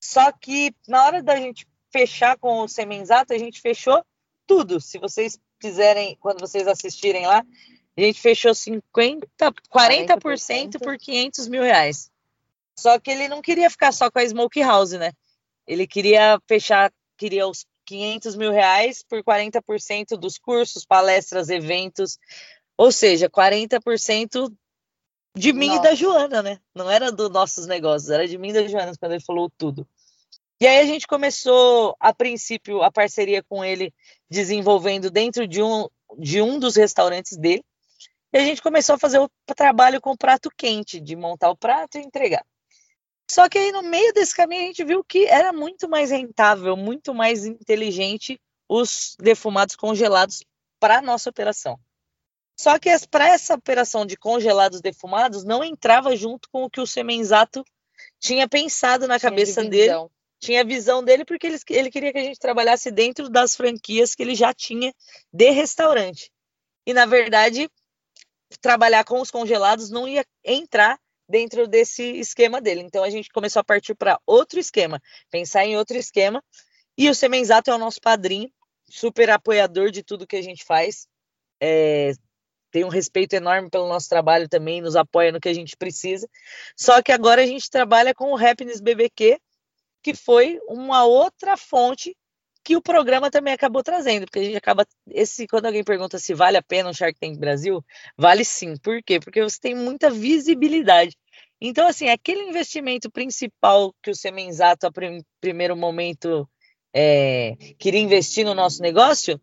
Só que na hora da gente fechar com o Semenzato, a gente fechou tudo. Se vocês quiserem, quando vocês assistirem lá, a gente fechou 50, 40%, 40%. por 500 mil reais. Só que ele não queria ficar só com a Smoke House, né? Ele queria fechar, queria os 500 mil reais por 40% dos cursos, palestras, eventos. Ou seja, 40% de mim Nossa. e da Joana, né? Não era dos nossos negócios, era de mim e da Joana quando ele falou tudo. E aí a gente começou, a princípio, a parceria com ele, desenvolvendo dentro de um, de um dos restaurantes dele. E a gente começou a fazer o trabalho com o prato quente, de montar o prato e entregar. Só que aí no meio desse caminho a gente viu que era muito mais rentável, muito mais inteligente os defumados congelados para nossa operação. Só que para essa operação de congelados defumados não entrava junto com o que o Semenzato tinha pensado na cabeça dele tinha visão dele porque ele, ele queria que a gente trabalhasse dentro das franquias que ele já tinha de restaurante. E, na verdade, trabalhar com os congelados não ia entrar dentro desse esquema dele. Então, a gente começou a partir para outro esquema, pensar em outro esquema. E o Semenzato é o nosso padrinho, super apoiador de tudo que a gente faz. É, tem um respeito enorme pelo nosso trabalho também, nos apoia no que a gente precisa. Só que agora a gente trabalha com o Happiness BBQ, que foi uma outra fonte que o programa também acabou trazendo, porque a gente acaba esse quando alguém pergunta se vale a pena um Shark Tank Brasil, vale sim. Por quê? Porque você tem muita visibilidade. Então assim, aquele investimento principal que o Semenzato a prim, primeiro momento é, queria investir no nosso negócio,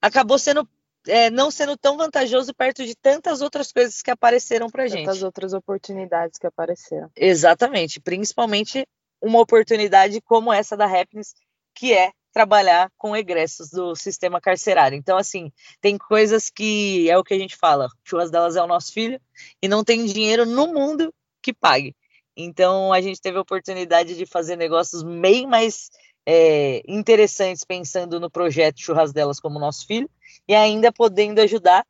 acabou sendo é, não sendo tão vantajoso perto de tantas outras coisas que apareceram para gente. Tantas outras oportunidades que apareceram. Exatamente, principalmente uma oportunidade como essa da Happiness, que é trabalhar com egressos do sistema carcerário. Então, assim, tem coisas que é o que a gente fala, churras delas é o nosso filho, e não tem dinheiro no mundo que pague. Então, a gente teve a oportunidade de fazer negócios bem mais é, interessantes pensando no projeto Churras Delas como nosso filho e ainda podendo ajudar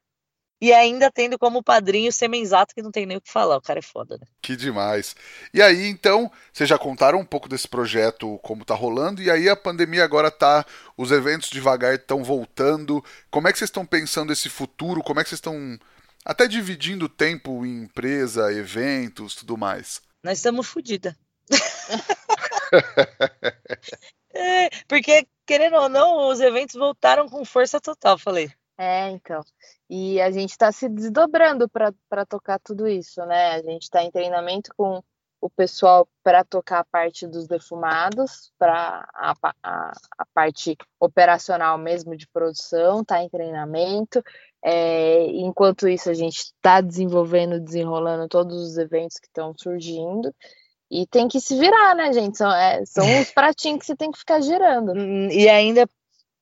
e ainda tendo como padrinho o Semenzato, que não tem nem o que falar, o cara é foda, né? Que demais. E aí, então, vocês já contaram um pouco desse projeto, como tá rolando, e aí a pandemia agora tá, os eventos devagar estão voltando. Como é que vocês estão pensando esse futuro? Como é que vocês estão até dividindo o tempo em empresa, eventos, tudo mais? Nós estamos fodidas. É, porque, querendo ou não, os eventos voltaram com força total, falei. É, então. E a gente está se desdobrando para tocar tudo isso, né? A gente está em treinamento com o pessoal para tocar a parte dos defumados, para a, a, a, parte operacional mesmo de produção, está em treinamento. É, enquanto isso, a gente está desenvolvendo, desenrolando todos os eventos que estão surgindo. E tem que se virar, né, gente? São, é, são os pratinhos que você tem que ficar girando. Hum, e ainda,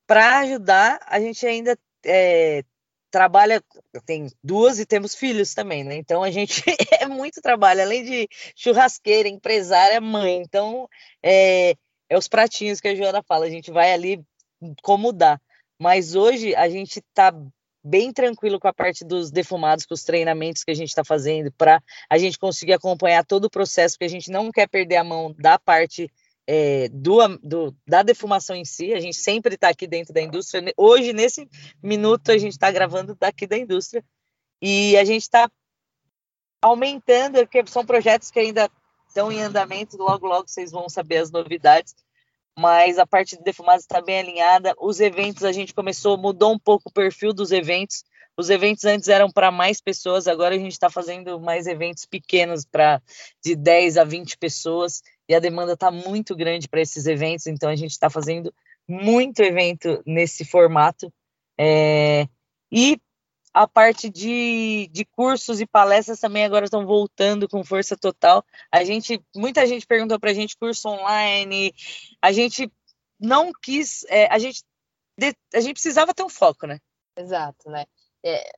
para ajudar, a gente ainda é, trabalha, tem duas e temos filhos também, né? Então a gente é muito trabalho, além de churrasqueira, empresária, mãe. Então é, é os pratinhos que a Joana fala, a gente vai ali como dá. Mas hoje a gente está bem tranquilo com a parte dos defumados, com os treinamentos que a gente está fazendo, para a gente conseguir acompanhar todo o processo, porque a gente não quer perder a mão da parte é, do, do, da defumação em si, a gente sempre está aqui dentro da indústria. Hoje, nesse minuto, a gente está gravando daqui da indústria e a gente está aumentando, porque são projetos que ainda estão em andamento, logo, logo vocês vão saber as novidades mas a parte de defumados está bem alinhada. Os eventos, a gente começou, mudou um pouco o perfil dos eventos. Os eventos antes eram para mais pessoas, agora a gente está fazendo mais eventos pequenos, para de 10 a 20 pessoas, e a demanda está muito grande para esses eventos, então a gente está fazendo muito evento nesse formato. É, e a parte de, de cursos e palestras também agora estão voltando com força total. A gente, muita gente perguntou para a gente curso online. A gente não quis, é, a gente a gente precisava ter um foco, né? Exato, né? É,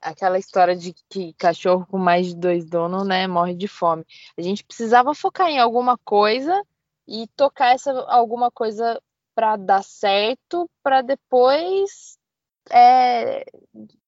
aquela história de que cachorro com mais de dois donos, né, morre de fome. A gente precisava focar em alguma coisa e tocar essa alguma coisa para dar certo, para depois é,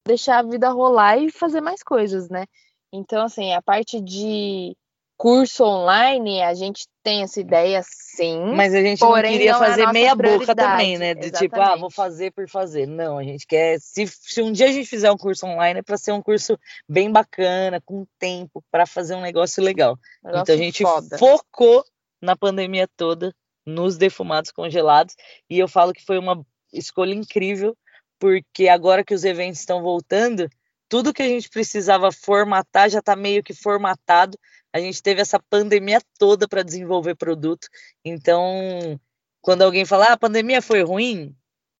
deixar a vida rolar e fazer mais coisas, né? Então, assim, a parte de curso online, a gente tem essa ideia sim. Mas a gente não queria não é fazer é meia boca também, né? De Exatamente. tipo, ah, vou fazer por fazer. Não, a gente quer. Se, se um dia a gente fizer um curso online, é para ser um curso bem bacana, com tempo, para fazer um negócio legal. Negócio então a gente foda. focou na pandemia toda nos defumados congelados. E eu falo que foi uma escolha incrível porque agora que os eventos estão voltando, tudo que a gente precisava formatar já está meio que formatado. A gente teve essa pandemia toda para desenvolver produto. Então, quando alguém fala, ah, a pandemia foi ruim,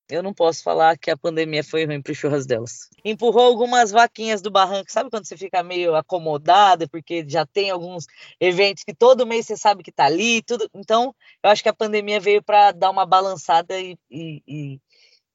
eu não posso falar que a pandemia foi ruim para os churras delas. Empurrou algumas vaquinhas do barranco, sabe quando você fica meio acomodado, porque já tem alguns eventos que todo mês você sabe que está ali, tudo. Então, eu acho que a pandemia veio para dar uma balançada e, e, e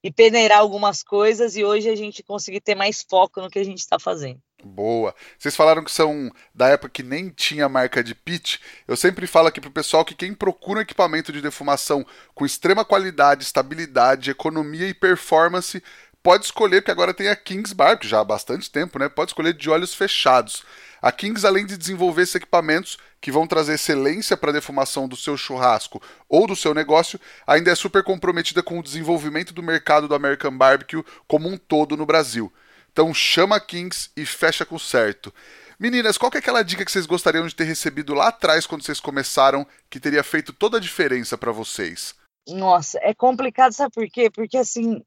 e peneirar algumas coisas e hoje a gente conseguir ter mais foco no que a gente está fazendo. Boa. Vocês falaram que são da época que nem tinha marca de pitch. Eu sempre falo aqui pro pessoal que quem procura um equipamento de defumação com extrema qualidade, estabilidade, economia e performance pode escolher, porque agora tem a Kings Bar, que já há bastante tempo, né? Pode escolher de olhos fechados. A Kings, além de desenvolver esses equipamentos que vão trazer excelência para a defumação do seu churrasco ou do seu negócio, ainda é super comprometida com o desenvolvimento do mercado do American Barbecue como um todo no Brasil. Então chama Kings e fecha com certo. Meninas, qual é aquela dica que vocês gostariam de ter recebido lá atrás quando vocês começaram que teria feito toda a diferença para vocês? Nossa, é complicado, sabe por quê? Porque assim,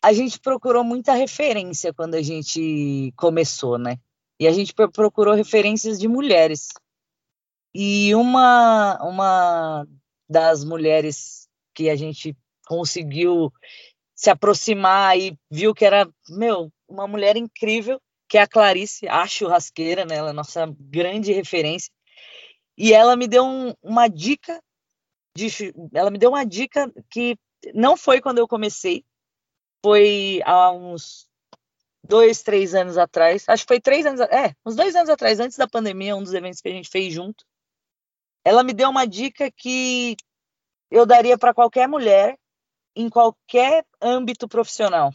a gente procurou muita referência quando a gente começou, né? E a gente procurou referências de mulheres. E uma, uma das mulheres que a gente conseguiu se aproximar e viu que era, meu, uma mulher incrível, que é a Clarice, a churrasqueira, né? Ela é nossa grande referência. E ela me deu um, uma dica de, ela me deu uma dica que não foi quando eu comecei, foi há uns dois, três anos atrás. Acho que foi três anos, é, uns dois anos atrás, antes da pandemia, um dos eventos que a gente fez junto. Ela me deu uma dica que eu daria para qualquer mulher em qualquer âmbito profissional.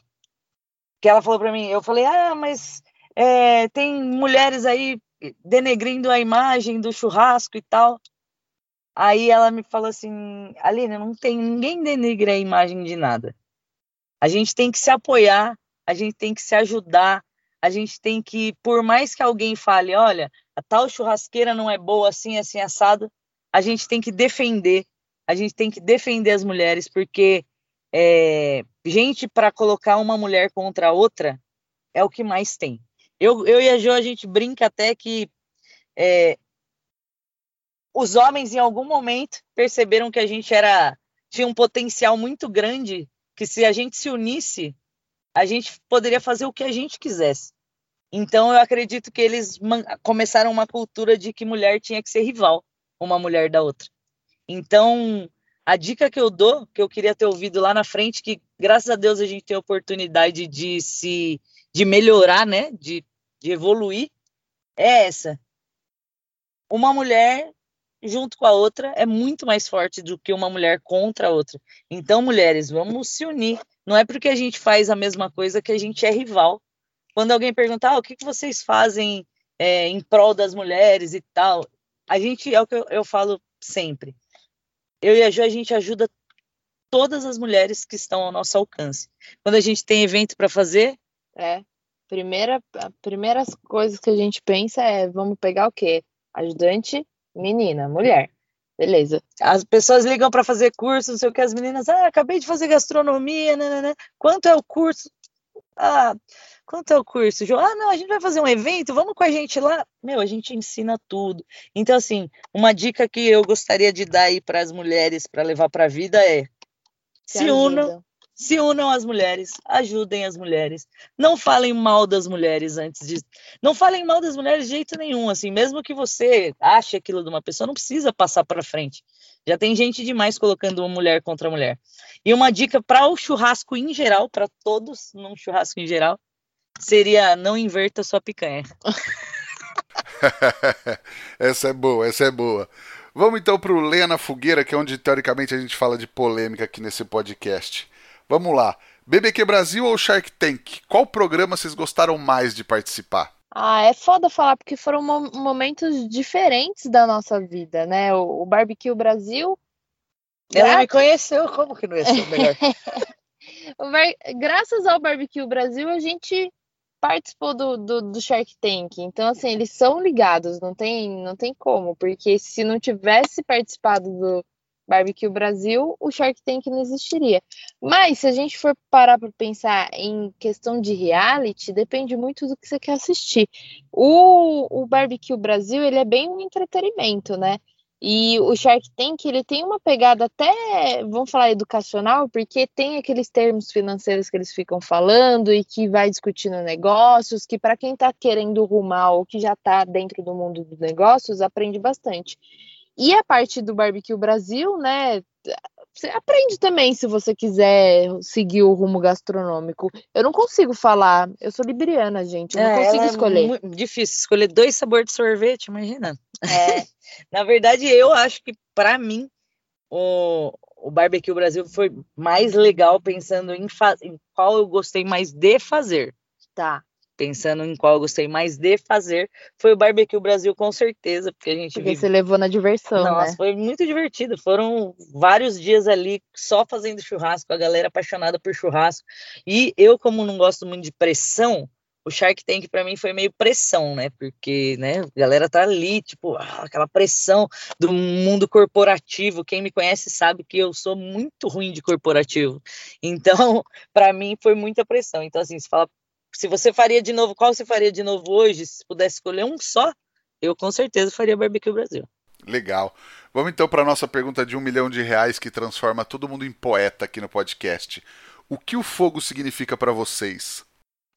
Que ela falou para mim, eu falei, ah, mas é, tem mulheres aí denegrindo a imagem do churrasco e tal. Aí ela me falou assim, Aline, não tem ninguém denegre a imagem de nada. A gente tem que se apoiar, a gente tem que se ajudar, a gente tem que, por mais que alguém fale, olha, a tal churrasqueira não é boa assim, assim, assado, a gente tem que defender, a gente tem que defender as mulheres, porque é, gente para colocar uma mulher contra a outra é o que mais tem. Eu, eu e a Jo, a gente brinca até que é, os homens em algum momento perceberam que a gente era tinha um potencial muito grande, que se a gente se unisse, a gente poderia fazer o que a gente quisesse. Então eu acredito que eles começaram uma cultura de que mulher tinha que ser rival, uma mulher da outra. Então, a dica que eu dou, que eu queria ter ouvido lá na frente, que graças a Deus a gente tem a oportunidade de se de melhorar, né, de, de evoluir, é essa. Uma mulher junto com a outra é muito mais forte do que uma mulher contra a outra. Então, mulheres, vamos se unir. Não é porque a gente faz a mesma coisa que a gente é rival. Quando alguém perguntar ah, o que, que vocês fazem é, em prol das mulheres e tal, a gente é o que eu, eu falo sempre. Eu e a Jo, a gente ajuda todas as mulheres que estão ao nosso alcance. Quando a gente tem evento para fazer, é. Primeira, primeiras coisas que a gente pensa é vamos pegar o quê? Ajudante menina, mulher. Beleza. As pessoas ligam para fazer curso, não sei o que, as meninas, ah, acabei de fazer gastronomia, né, né, né. Quanto é o curso? Ah, quanto é o curso? Jo, ah, não, a gente vai fazer um evento, vamos com a gente lá. Meu, a gente ensina tudo. Então, assim, uma dica que eu gostaria de dar aí para as mulheres para levar para a vida é se, se unam, se unam às mulheres, ajudem as mulheres. Não falem mal das mulheres antes de. Não falem mal das mulheres de jeito nenhum. Assim, mesmo que você ache aquilo de uma pessoa, não precisa passar para frente. Já tem gente demais colocando uma mulher contra mulher. E uma dica para o churrasco em geral, para todos num churrasco em geral, seria não inverta sua picanha. essa é boa, essa é boa. Vamos então para o Lenha na Fogueira, que é onde teoricamente a gente fala de polêmica aqui nesse podcast. Vamos lá. BBQ Brasil ou Shark Tank? Qual programa vocês gostaram mais de participar? Ah, é foda falar, porque foram momentos diferentes da nossa vida, né? O, o Barbecue Brasil. Ela me conheceu, como que não ia ser o melhor? Graças ao Barbecue Brasil, a gente participou do, do, do, Shark Tank. Então, assim, eles são ligados, não tem, não tem como, porque se não tivesse participado do, Barbecue Brasil, o Shark Tank não existiria. Mas se a gente for parar para pensar em questão de reality, depende muito do que você quer assistir. O, o Barbecue Brasil, ele é bem um entretenimento, né? E o Shark Tank, ele tem uma pegada até, vamos falar, educacional, porque tem aqueles termos financeiros que eles ficam falando e que vai discutindo negócios, que para quem está querendo rumar ou que já está dentro do mundo dos negócios, aprende bastante. E a parte do Barbecue Brasil, né? Você aprende também se você quiser seguir o rumo gastronômico. Eu não consigo falar, eu sou libriana, gente. Eu não é, consigo escolher. É difícil escolher dois sabores de sorvete, imagina. É. Na verdade, eu acho que para mim o, o Barbecue Brasil foi mais legal pensando em, em qual eu gostei mais de fazer. Tá. Pensando em qual eu gostei mais de fazer, foi o Barbecue Brasil, com certeza, porque a gente. Porque vive... você levou na diversão. Nossa, né? foi muito divertido. Foram vários dias ali só fazendo churrasco, a galera apaixonada por churrasco. E eu, como não gosto muito de pressão, o Shark Tank para mim foi meio pressão, né? Porque, né, a galera tá ali, tipo, ah, aquela pressão do mundo corporativo. Quem me conhece sabe que eu sou muito ruim de corporativo. Então, para mim foi muita pressão. Então, assim, se fala, se você faria de novo, qual você faria de novo hoje? Se pudesse escolher um só, eu com certeza faria Barbecue Brasil. Legal. Vamos então para nossa pergunta de um milhão de reais que transforma todo mundo em poeta aqui no podcast. O que o fogo significa para vocês?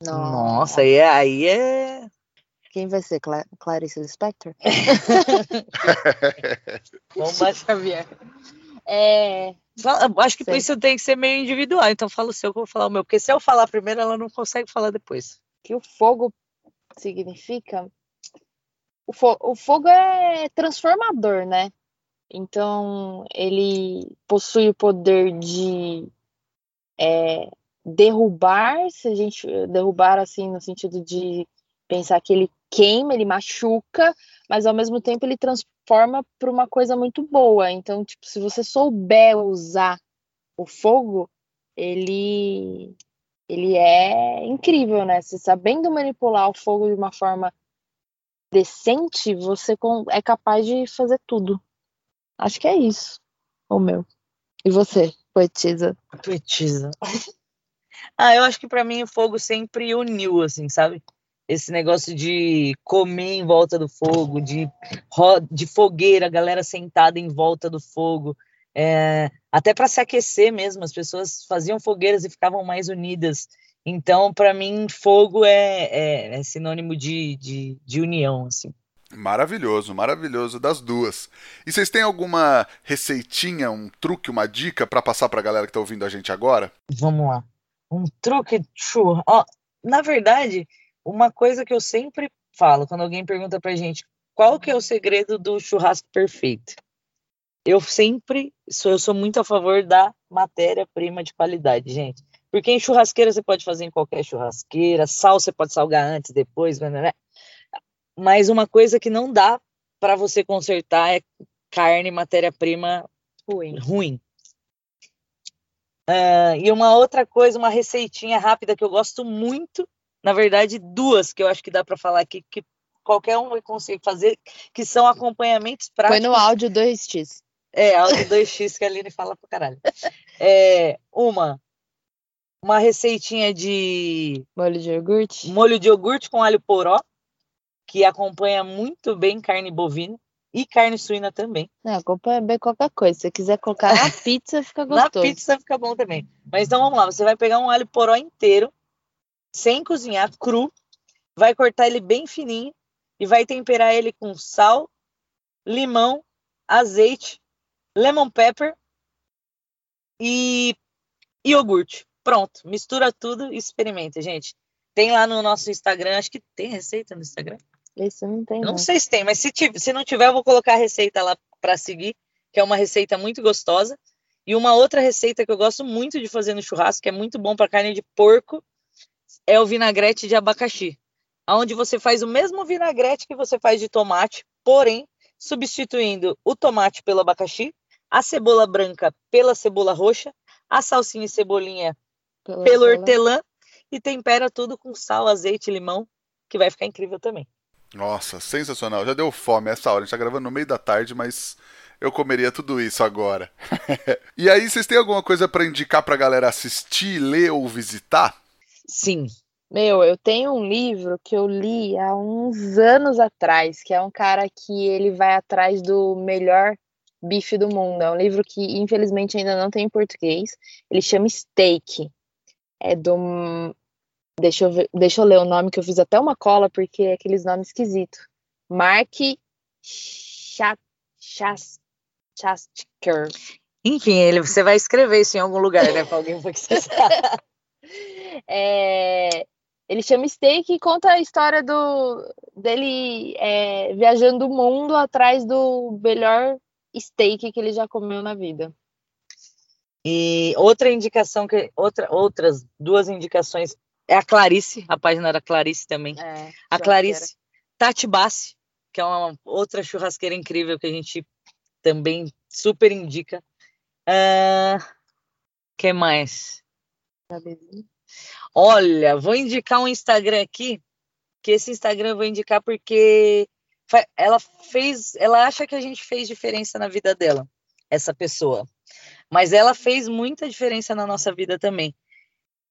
Nossa, aí é, aí é. Quem vai ser? Cla Clarice Lispector? Vamos Xavier. É... Acho que por isso tem que ser meio individual, então fala o seu que eu vou falar o meu, porque se eu falar primeiro, ela não consegue falar depois. O que o fogo significa? O, fo o fogo é transformador, né? Então, ele possui o poder de é, derrubar, se a gente derrubar assim no sentido de pensar que ele queima, ele machuca, mas ao mesmo tempo ele transforma para uma coisa muito boa. Então, tipo, se você souber usar o fogo, ele ele é incrível, né? Se sabendo manipular o fogo de uma forma decente, você é capaz de fazer tudo. Acho que é isso, o meu. E você, poetisa? Poetisa. Ah, eu acho que para mim o fogo sempre uniu, assim, sabe? Esse negócio de comer em volta do fogo, de, de fogueira, galera sentada em volta do fogo, é, até para se aquecer mesmo, as pessoas faziam fogueiras e ficavam mais unidas. Então, para mim, fogo é, é, é sinônimo de, de, de união, assim. Maravilhoso, maravilhoso das duas. E vocês têm alguma receitinha, um truque, uma dica para passar para a galera que está ouvindo a gente agora? Vamos lá. Um truque churrasco. Ó, na verdade, uma coisa que eu sempre falo quando alguém pergunta pra gente qual que é o segredo do churrasco perfeito. Eu sempre sou, eu sou muito a favor da matéria-prima de qualidade, gente. Porque em churrasqueira você pode fazer em qualquer churrasqueira, sal você pode salgar antes, depois, né? né, né. Mas uma coisa que não dá para você consertar é carne, matéria-prima ruim. ruim. Uh, e uma outra coisa, uma receitinha rápida que eu gosto muito, na verdade, duas que eu acho que dá para falar aqui, que qualquer um vai conseguir fazer, que são acompanhamentos práticos. Foi no áudio 2x. É, áudio 2x que a Aline fala pra caralho. É, uma, uma receitinha de... Molho de iogurte. Molho de iogurte com alho poró, que acompanha muito bem carne bovina. E carne suína também. Não, acompanha bem qualquer coisa. Se você quiser colocar na pizza, fica gostoso. Na pizza fica bom também. Mas então vamos lá, você vai pegar um alho poró inteiro, sem cozinhar, cru, vai cortar ele bem fininho e vai temperar ele com sal, limão, azeite, lemon pepper e iogurte. Pronto, mistura tudo e experimenta, gente. Tem lá no nosso Instagram, acho que tem receita no Instagram. Esse não tem. Não, não sei se tem, mas se, se não tiver, eu vou colocar a receita lá para seguir, que é uma receita muito gostosa. E uma outra receita que eu gosto muito de fazer no churrasco, que é muito bom para carne de porco, é o vinagrete de abacaxi. Onde você faz o mesmo vinagrete que você faz de tomate, porém substituindo o tomate pelo abacaxi, a cebola branca pela cebola roxa, a salsinha e cebolinha pela pelo hortelã e tempera tudo com sal, azeite e limão, que vai ficar incrível também. Nossa, sensacional. Já deu fome essa hora. A gente tá gravando no meio da tarde, mas eu comeria tudo isso agora. e aí, vocês têm alguma coisa para indicar pra galera assistir, ler ou visitar? Sim. Meu, eu tenho um livro que eu li há uns anos atrás, que é um cara que ele vai atrás do melhor bife do mundo. É um livro que infelizmente ainda não tem em português. Ele chama Steak. É do Deixa eu, ver, deixa eu ler o nome que eu fiz até uma cola, porque é aqueles nomes esquisitos. Mark Chastker. Enfim, ele, você vai escrever isso em algum lugar, né? Para alguém precisar. É, ele chama Steak e conta a história do dele é, viajando o mundo atrás do melhor steak que ele já comeu na vida. E outra indicação que outra, outras duas indicações é a Clarice, a página era Clarice também. É, a Clarice Tati Bassi, que é uma outra churrasqueira incrível que a gente também super indica. Uh, que mais? Olha, vou indicar um Instagram aqui, que esse Instagram eu vou indicar porque ela fez, ela acha que a gente fez diferença na vida dela, essa pessoa. Mas ela fez muita diferença na nossa vida também.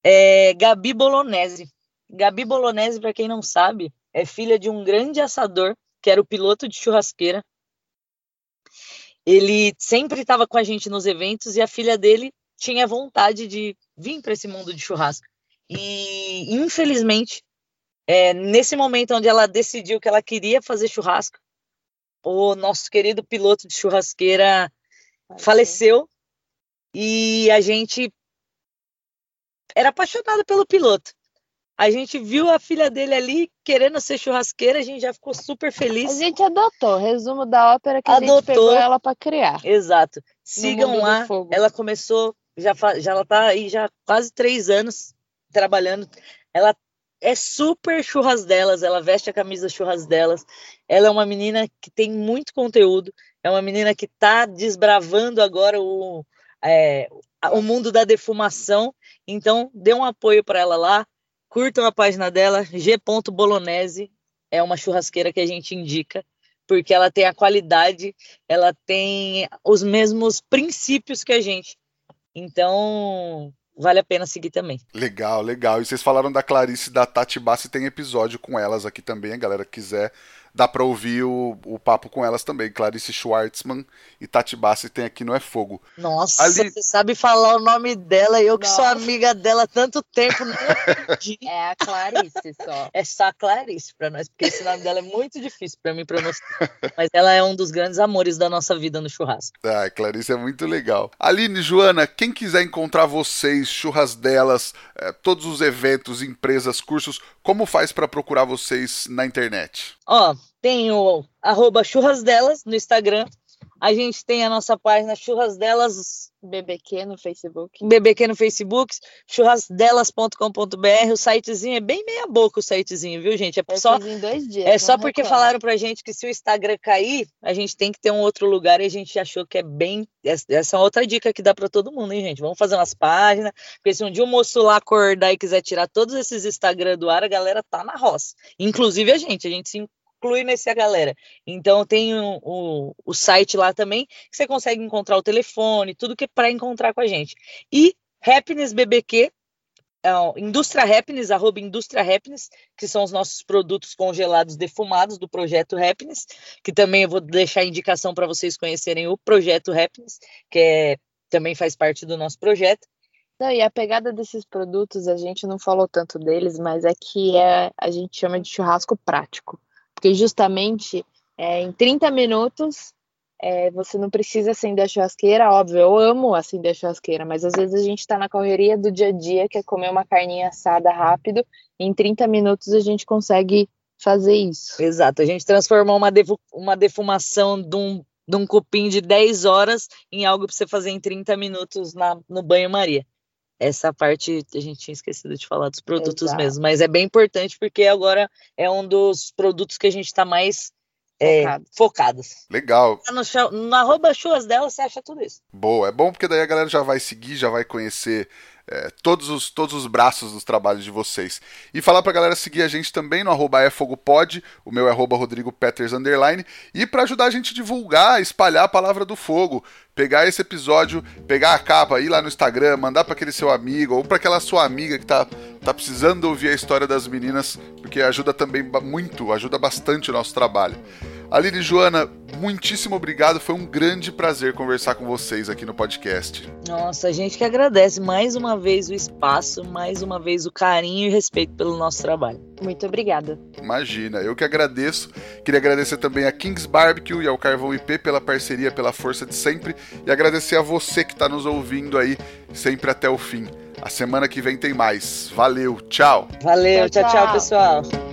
É Gabi Bolognese. Gabi Bolognese, para quem não sabe, é filha de um grande assador, que era o piloto de churrasqueira. Ele sempre estava com a gente nos eventos e a filha dele tinha vontade de vir para esse mundo de churrasco. E, infelizmente, é, nesse momento onde ela decidiu que ela queria fazer churrasco, o nosso querido piloto de churrasqueira faleceu e a gente era apaixonado pelo piloto. A gente viu a filha dele ali querendo ser churrasqueira, a gente já ficou super feliz. A gente adotou, resumo da ópera que adotou, a gente pegou ela para criar. Exato. Sigam lá. Ela começou, já, já ela tá aí já quase três anos trabalhando. Ela é super churras delas, ela veste a camisa churras delas. Ela é uma menina que tem muito conteúdo, é uma menina que está desbravando agora o, é, o mundo da defumação. Então, dê um apoio para ela lá. Curtam a página dela, g.bolonese. É uma churrasqueira que a gente indica, porque ela tem a qualidade, ela tem os mesmos princípios que a gente. Então, vale a pena seguir também. Legal, legal. E vocês falaram da Clarice da Tati Bassi, tem episódio com elas aqui também, a galera quiser dá para ouvir o, o papo com elas também. Clarice Schwartzman e Tati Bassi tem aqui no É Fogo. Nossa, Ali... você sabe falar o nome dela, eu que Nossa. sou amiga dela há tanto tempo. é a Clarice só. É só a Clarice para nós, porque esse nome dela é muito difícil para mim pronunciar. Mas ela é um dos grandes amores da nossa vida no churrasco. Ah, Clarice é muito legal. Aline, Joana, quem quiser encontrar vocês, churras delas, eh, todos os eventos, empresas, cursos, como faz para procurar vocês na internet? Ó, tem o arroba churras delas no Instagram. A gente tem a nossa página Churras Delas BBQ no Facebook. BBQ no Facebook, churrasdelas.com.br. O sitezinho é bem meia boca o sitezinho, viu, gente? É só dias. É só porque reclamo. falaram pra gente que se o Instagram cair, a gente tem que ter um outro lugar e a gente achou que é bem essa é outra dica que dá para todo mundo, hein, gente? Vamos fazer umas páginas, porque se um dia o moço lá acordar e quiser tirar todos esses Instagram do ar, a galera tá na roça. Inclusive a gente, a gente se inclui nessa galera. Então tem o, o, o site lá também, que você consegue encontrar o telefone, tudo que é para encontrar com a gente. E Happiness BBQ, é, Indústria Happiness, arroba Indústria Happiness, que são os nossos produtos congelados defumados do projeto Happiness, que também eu vou deixar a indicação para vocês conhecerem o projeto Happiness, que é, também faz parte do nosso projeto. Não, e a pegada desses produtos, a gente não falou tanto deles, mas é que é, a gente chama de churrasco prático porque justamente é, em 30 minutos é, você não precisa acender a churrasqueira, óbvio, eu amo acender a churrasqueira, mas às vezes a gente está na correria do dia a dia, que é comer uma carninha assada rápido, em 30 minutos a gente consegue fazer isso. Exato, a gente transformou uma, uma defumação de um, de um cupim de 10 horas em algo para você fazer em 30 minutos na, no banho-maria essa parte a gente tinha esquecido de falar dos produtos Exato. mesmo, mas é bem importante porque agora é um dos produtos que a gente está mais é, focados. Legal. No, no arroba chuas dela você acha tudo isso. Boa, é bom porque daí a galera já vai seguir, já vai conhecer é, todos, os, todos os braços dos trabalhos de vocês. E falar pra galera seguir a gente também no arroba efogopod, o meu é arroba Rodrigo Peters underline, e para ajudar a gente a divulgar, espalhar a palavra do fogo, pegar esse episódio, pegar a capa, ir lá no Instagram, mandar para aquele seu amigo ou para aquela sua amiga que tá, tá precisando ouvir a história das meninas, porque ajuda também muito, ajuda bastante o nosso trabalho. Aline e Joana, muitíssimo obrigado. Foi um grande prazer conversar com vocês aqui no podcast. Nossa, a gente que agradece mais uma vez o espaço, mais uma vez o carinho e respeito pelo nosso trabalho. Muito obrigada. Imagina, eu que agradeço. Queria agradecer também a Kings Barbecue e ao Carvão IP pela parceria, pela força de sempre. E agradecer a você que está nos ouvindo aí sempre até o fim. A semana que vem tem mais. Valeu, tchau. Valeu, tchau, tchau, tchau pessoal.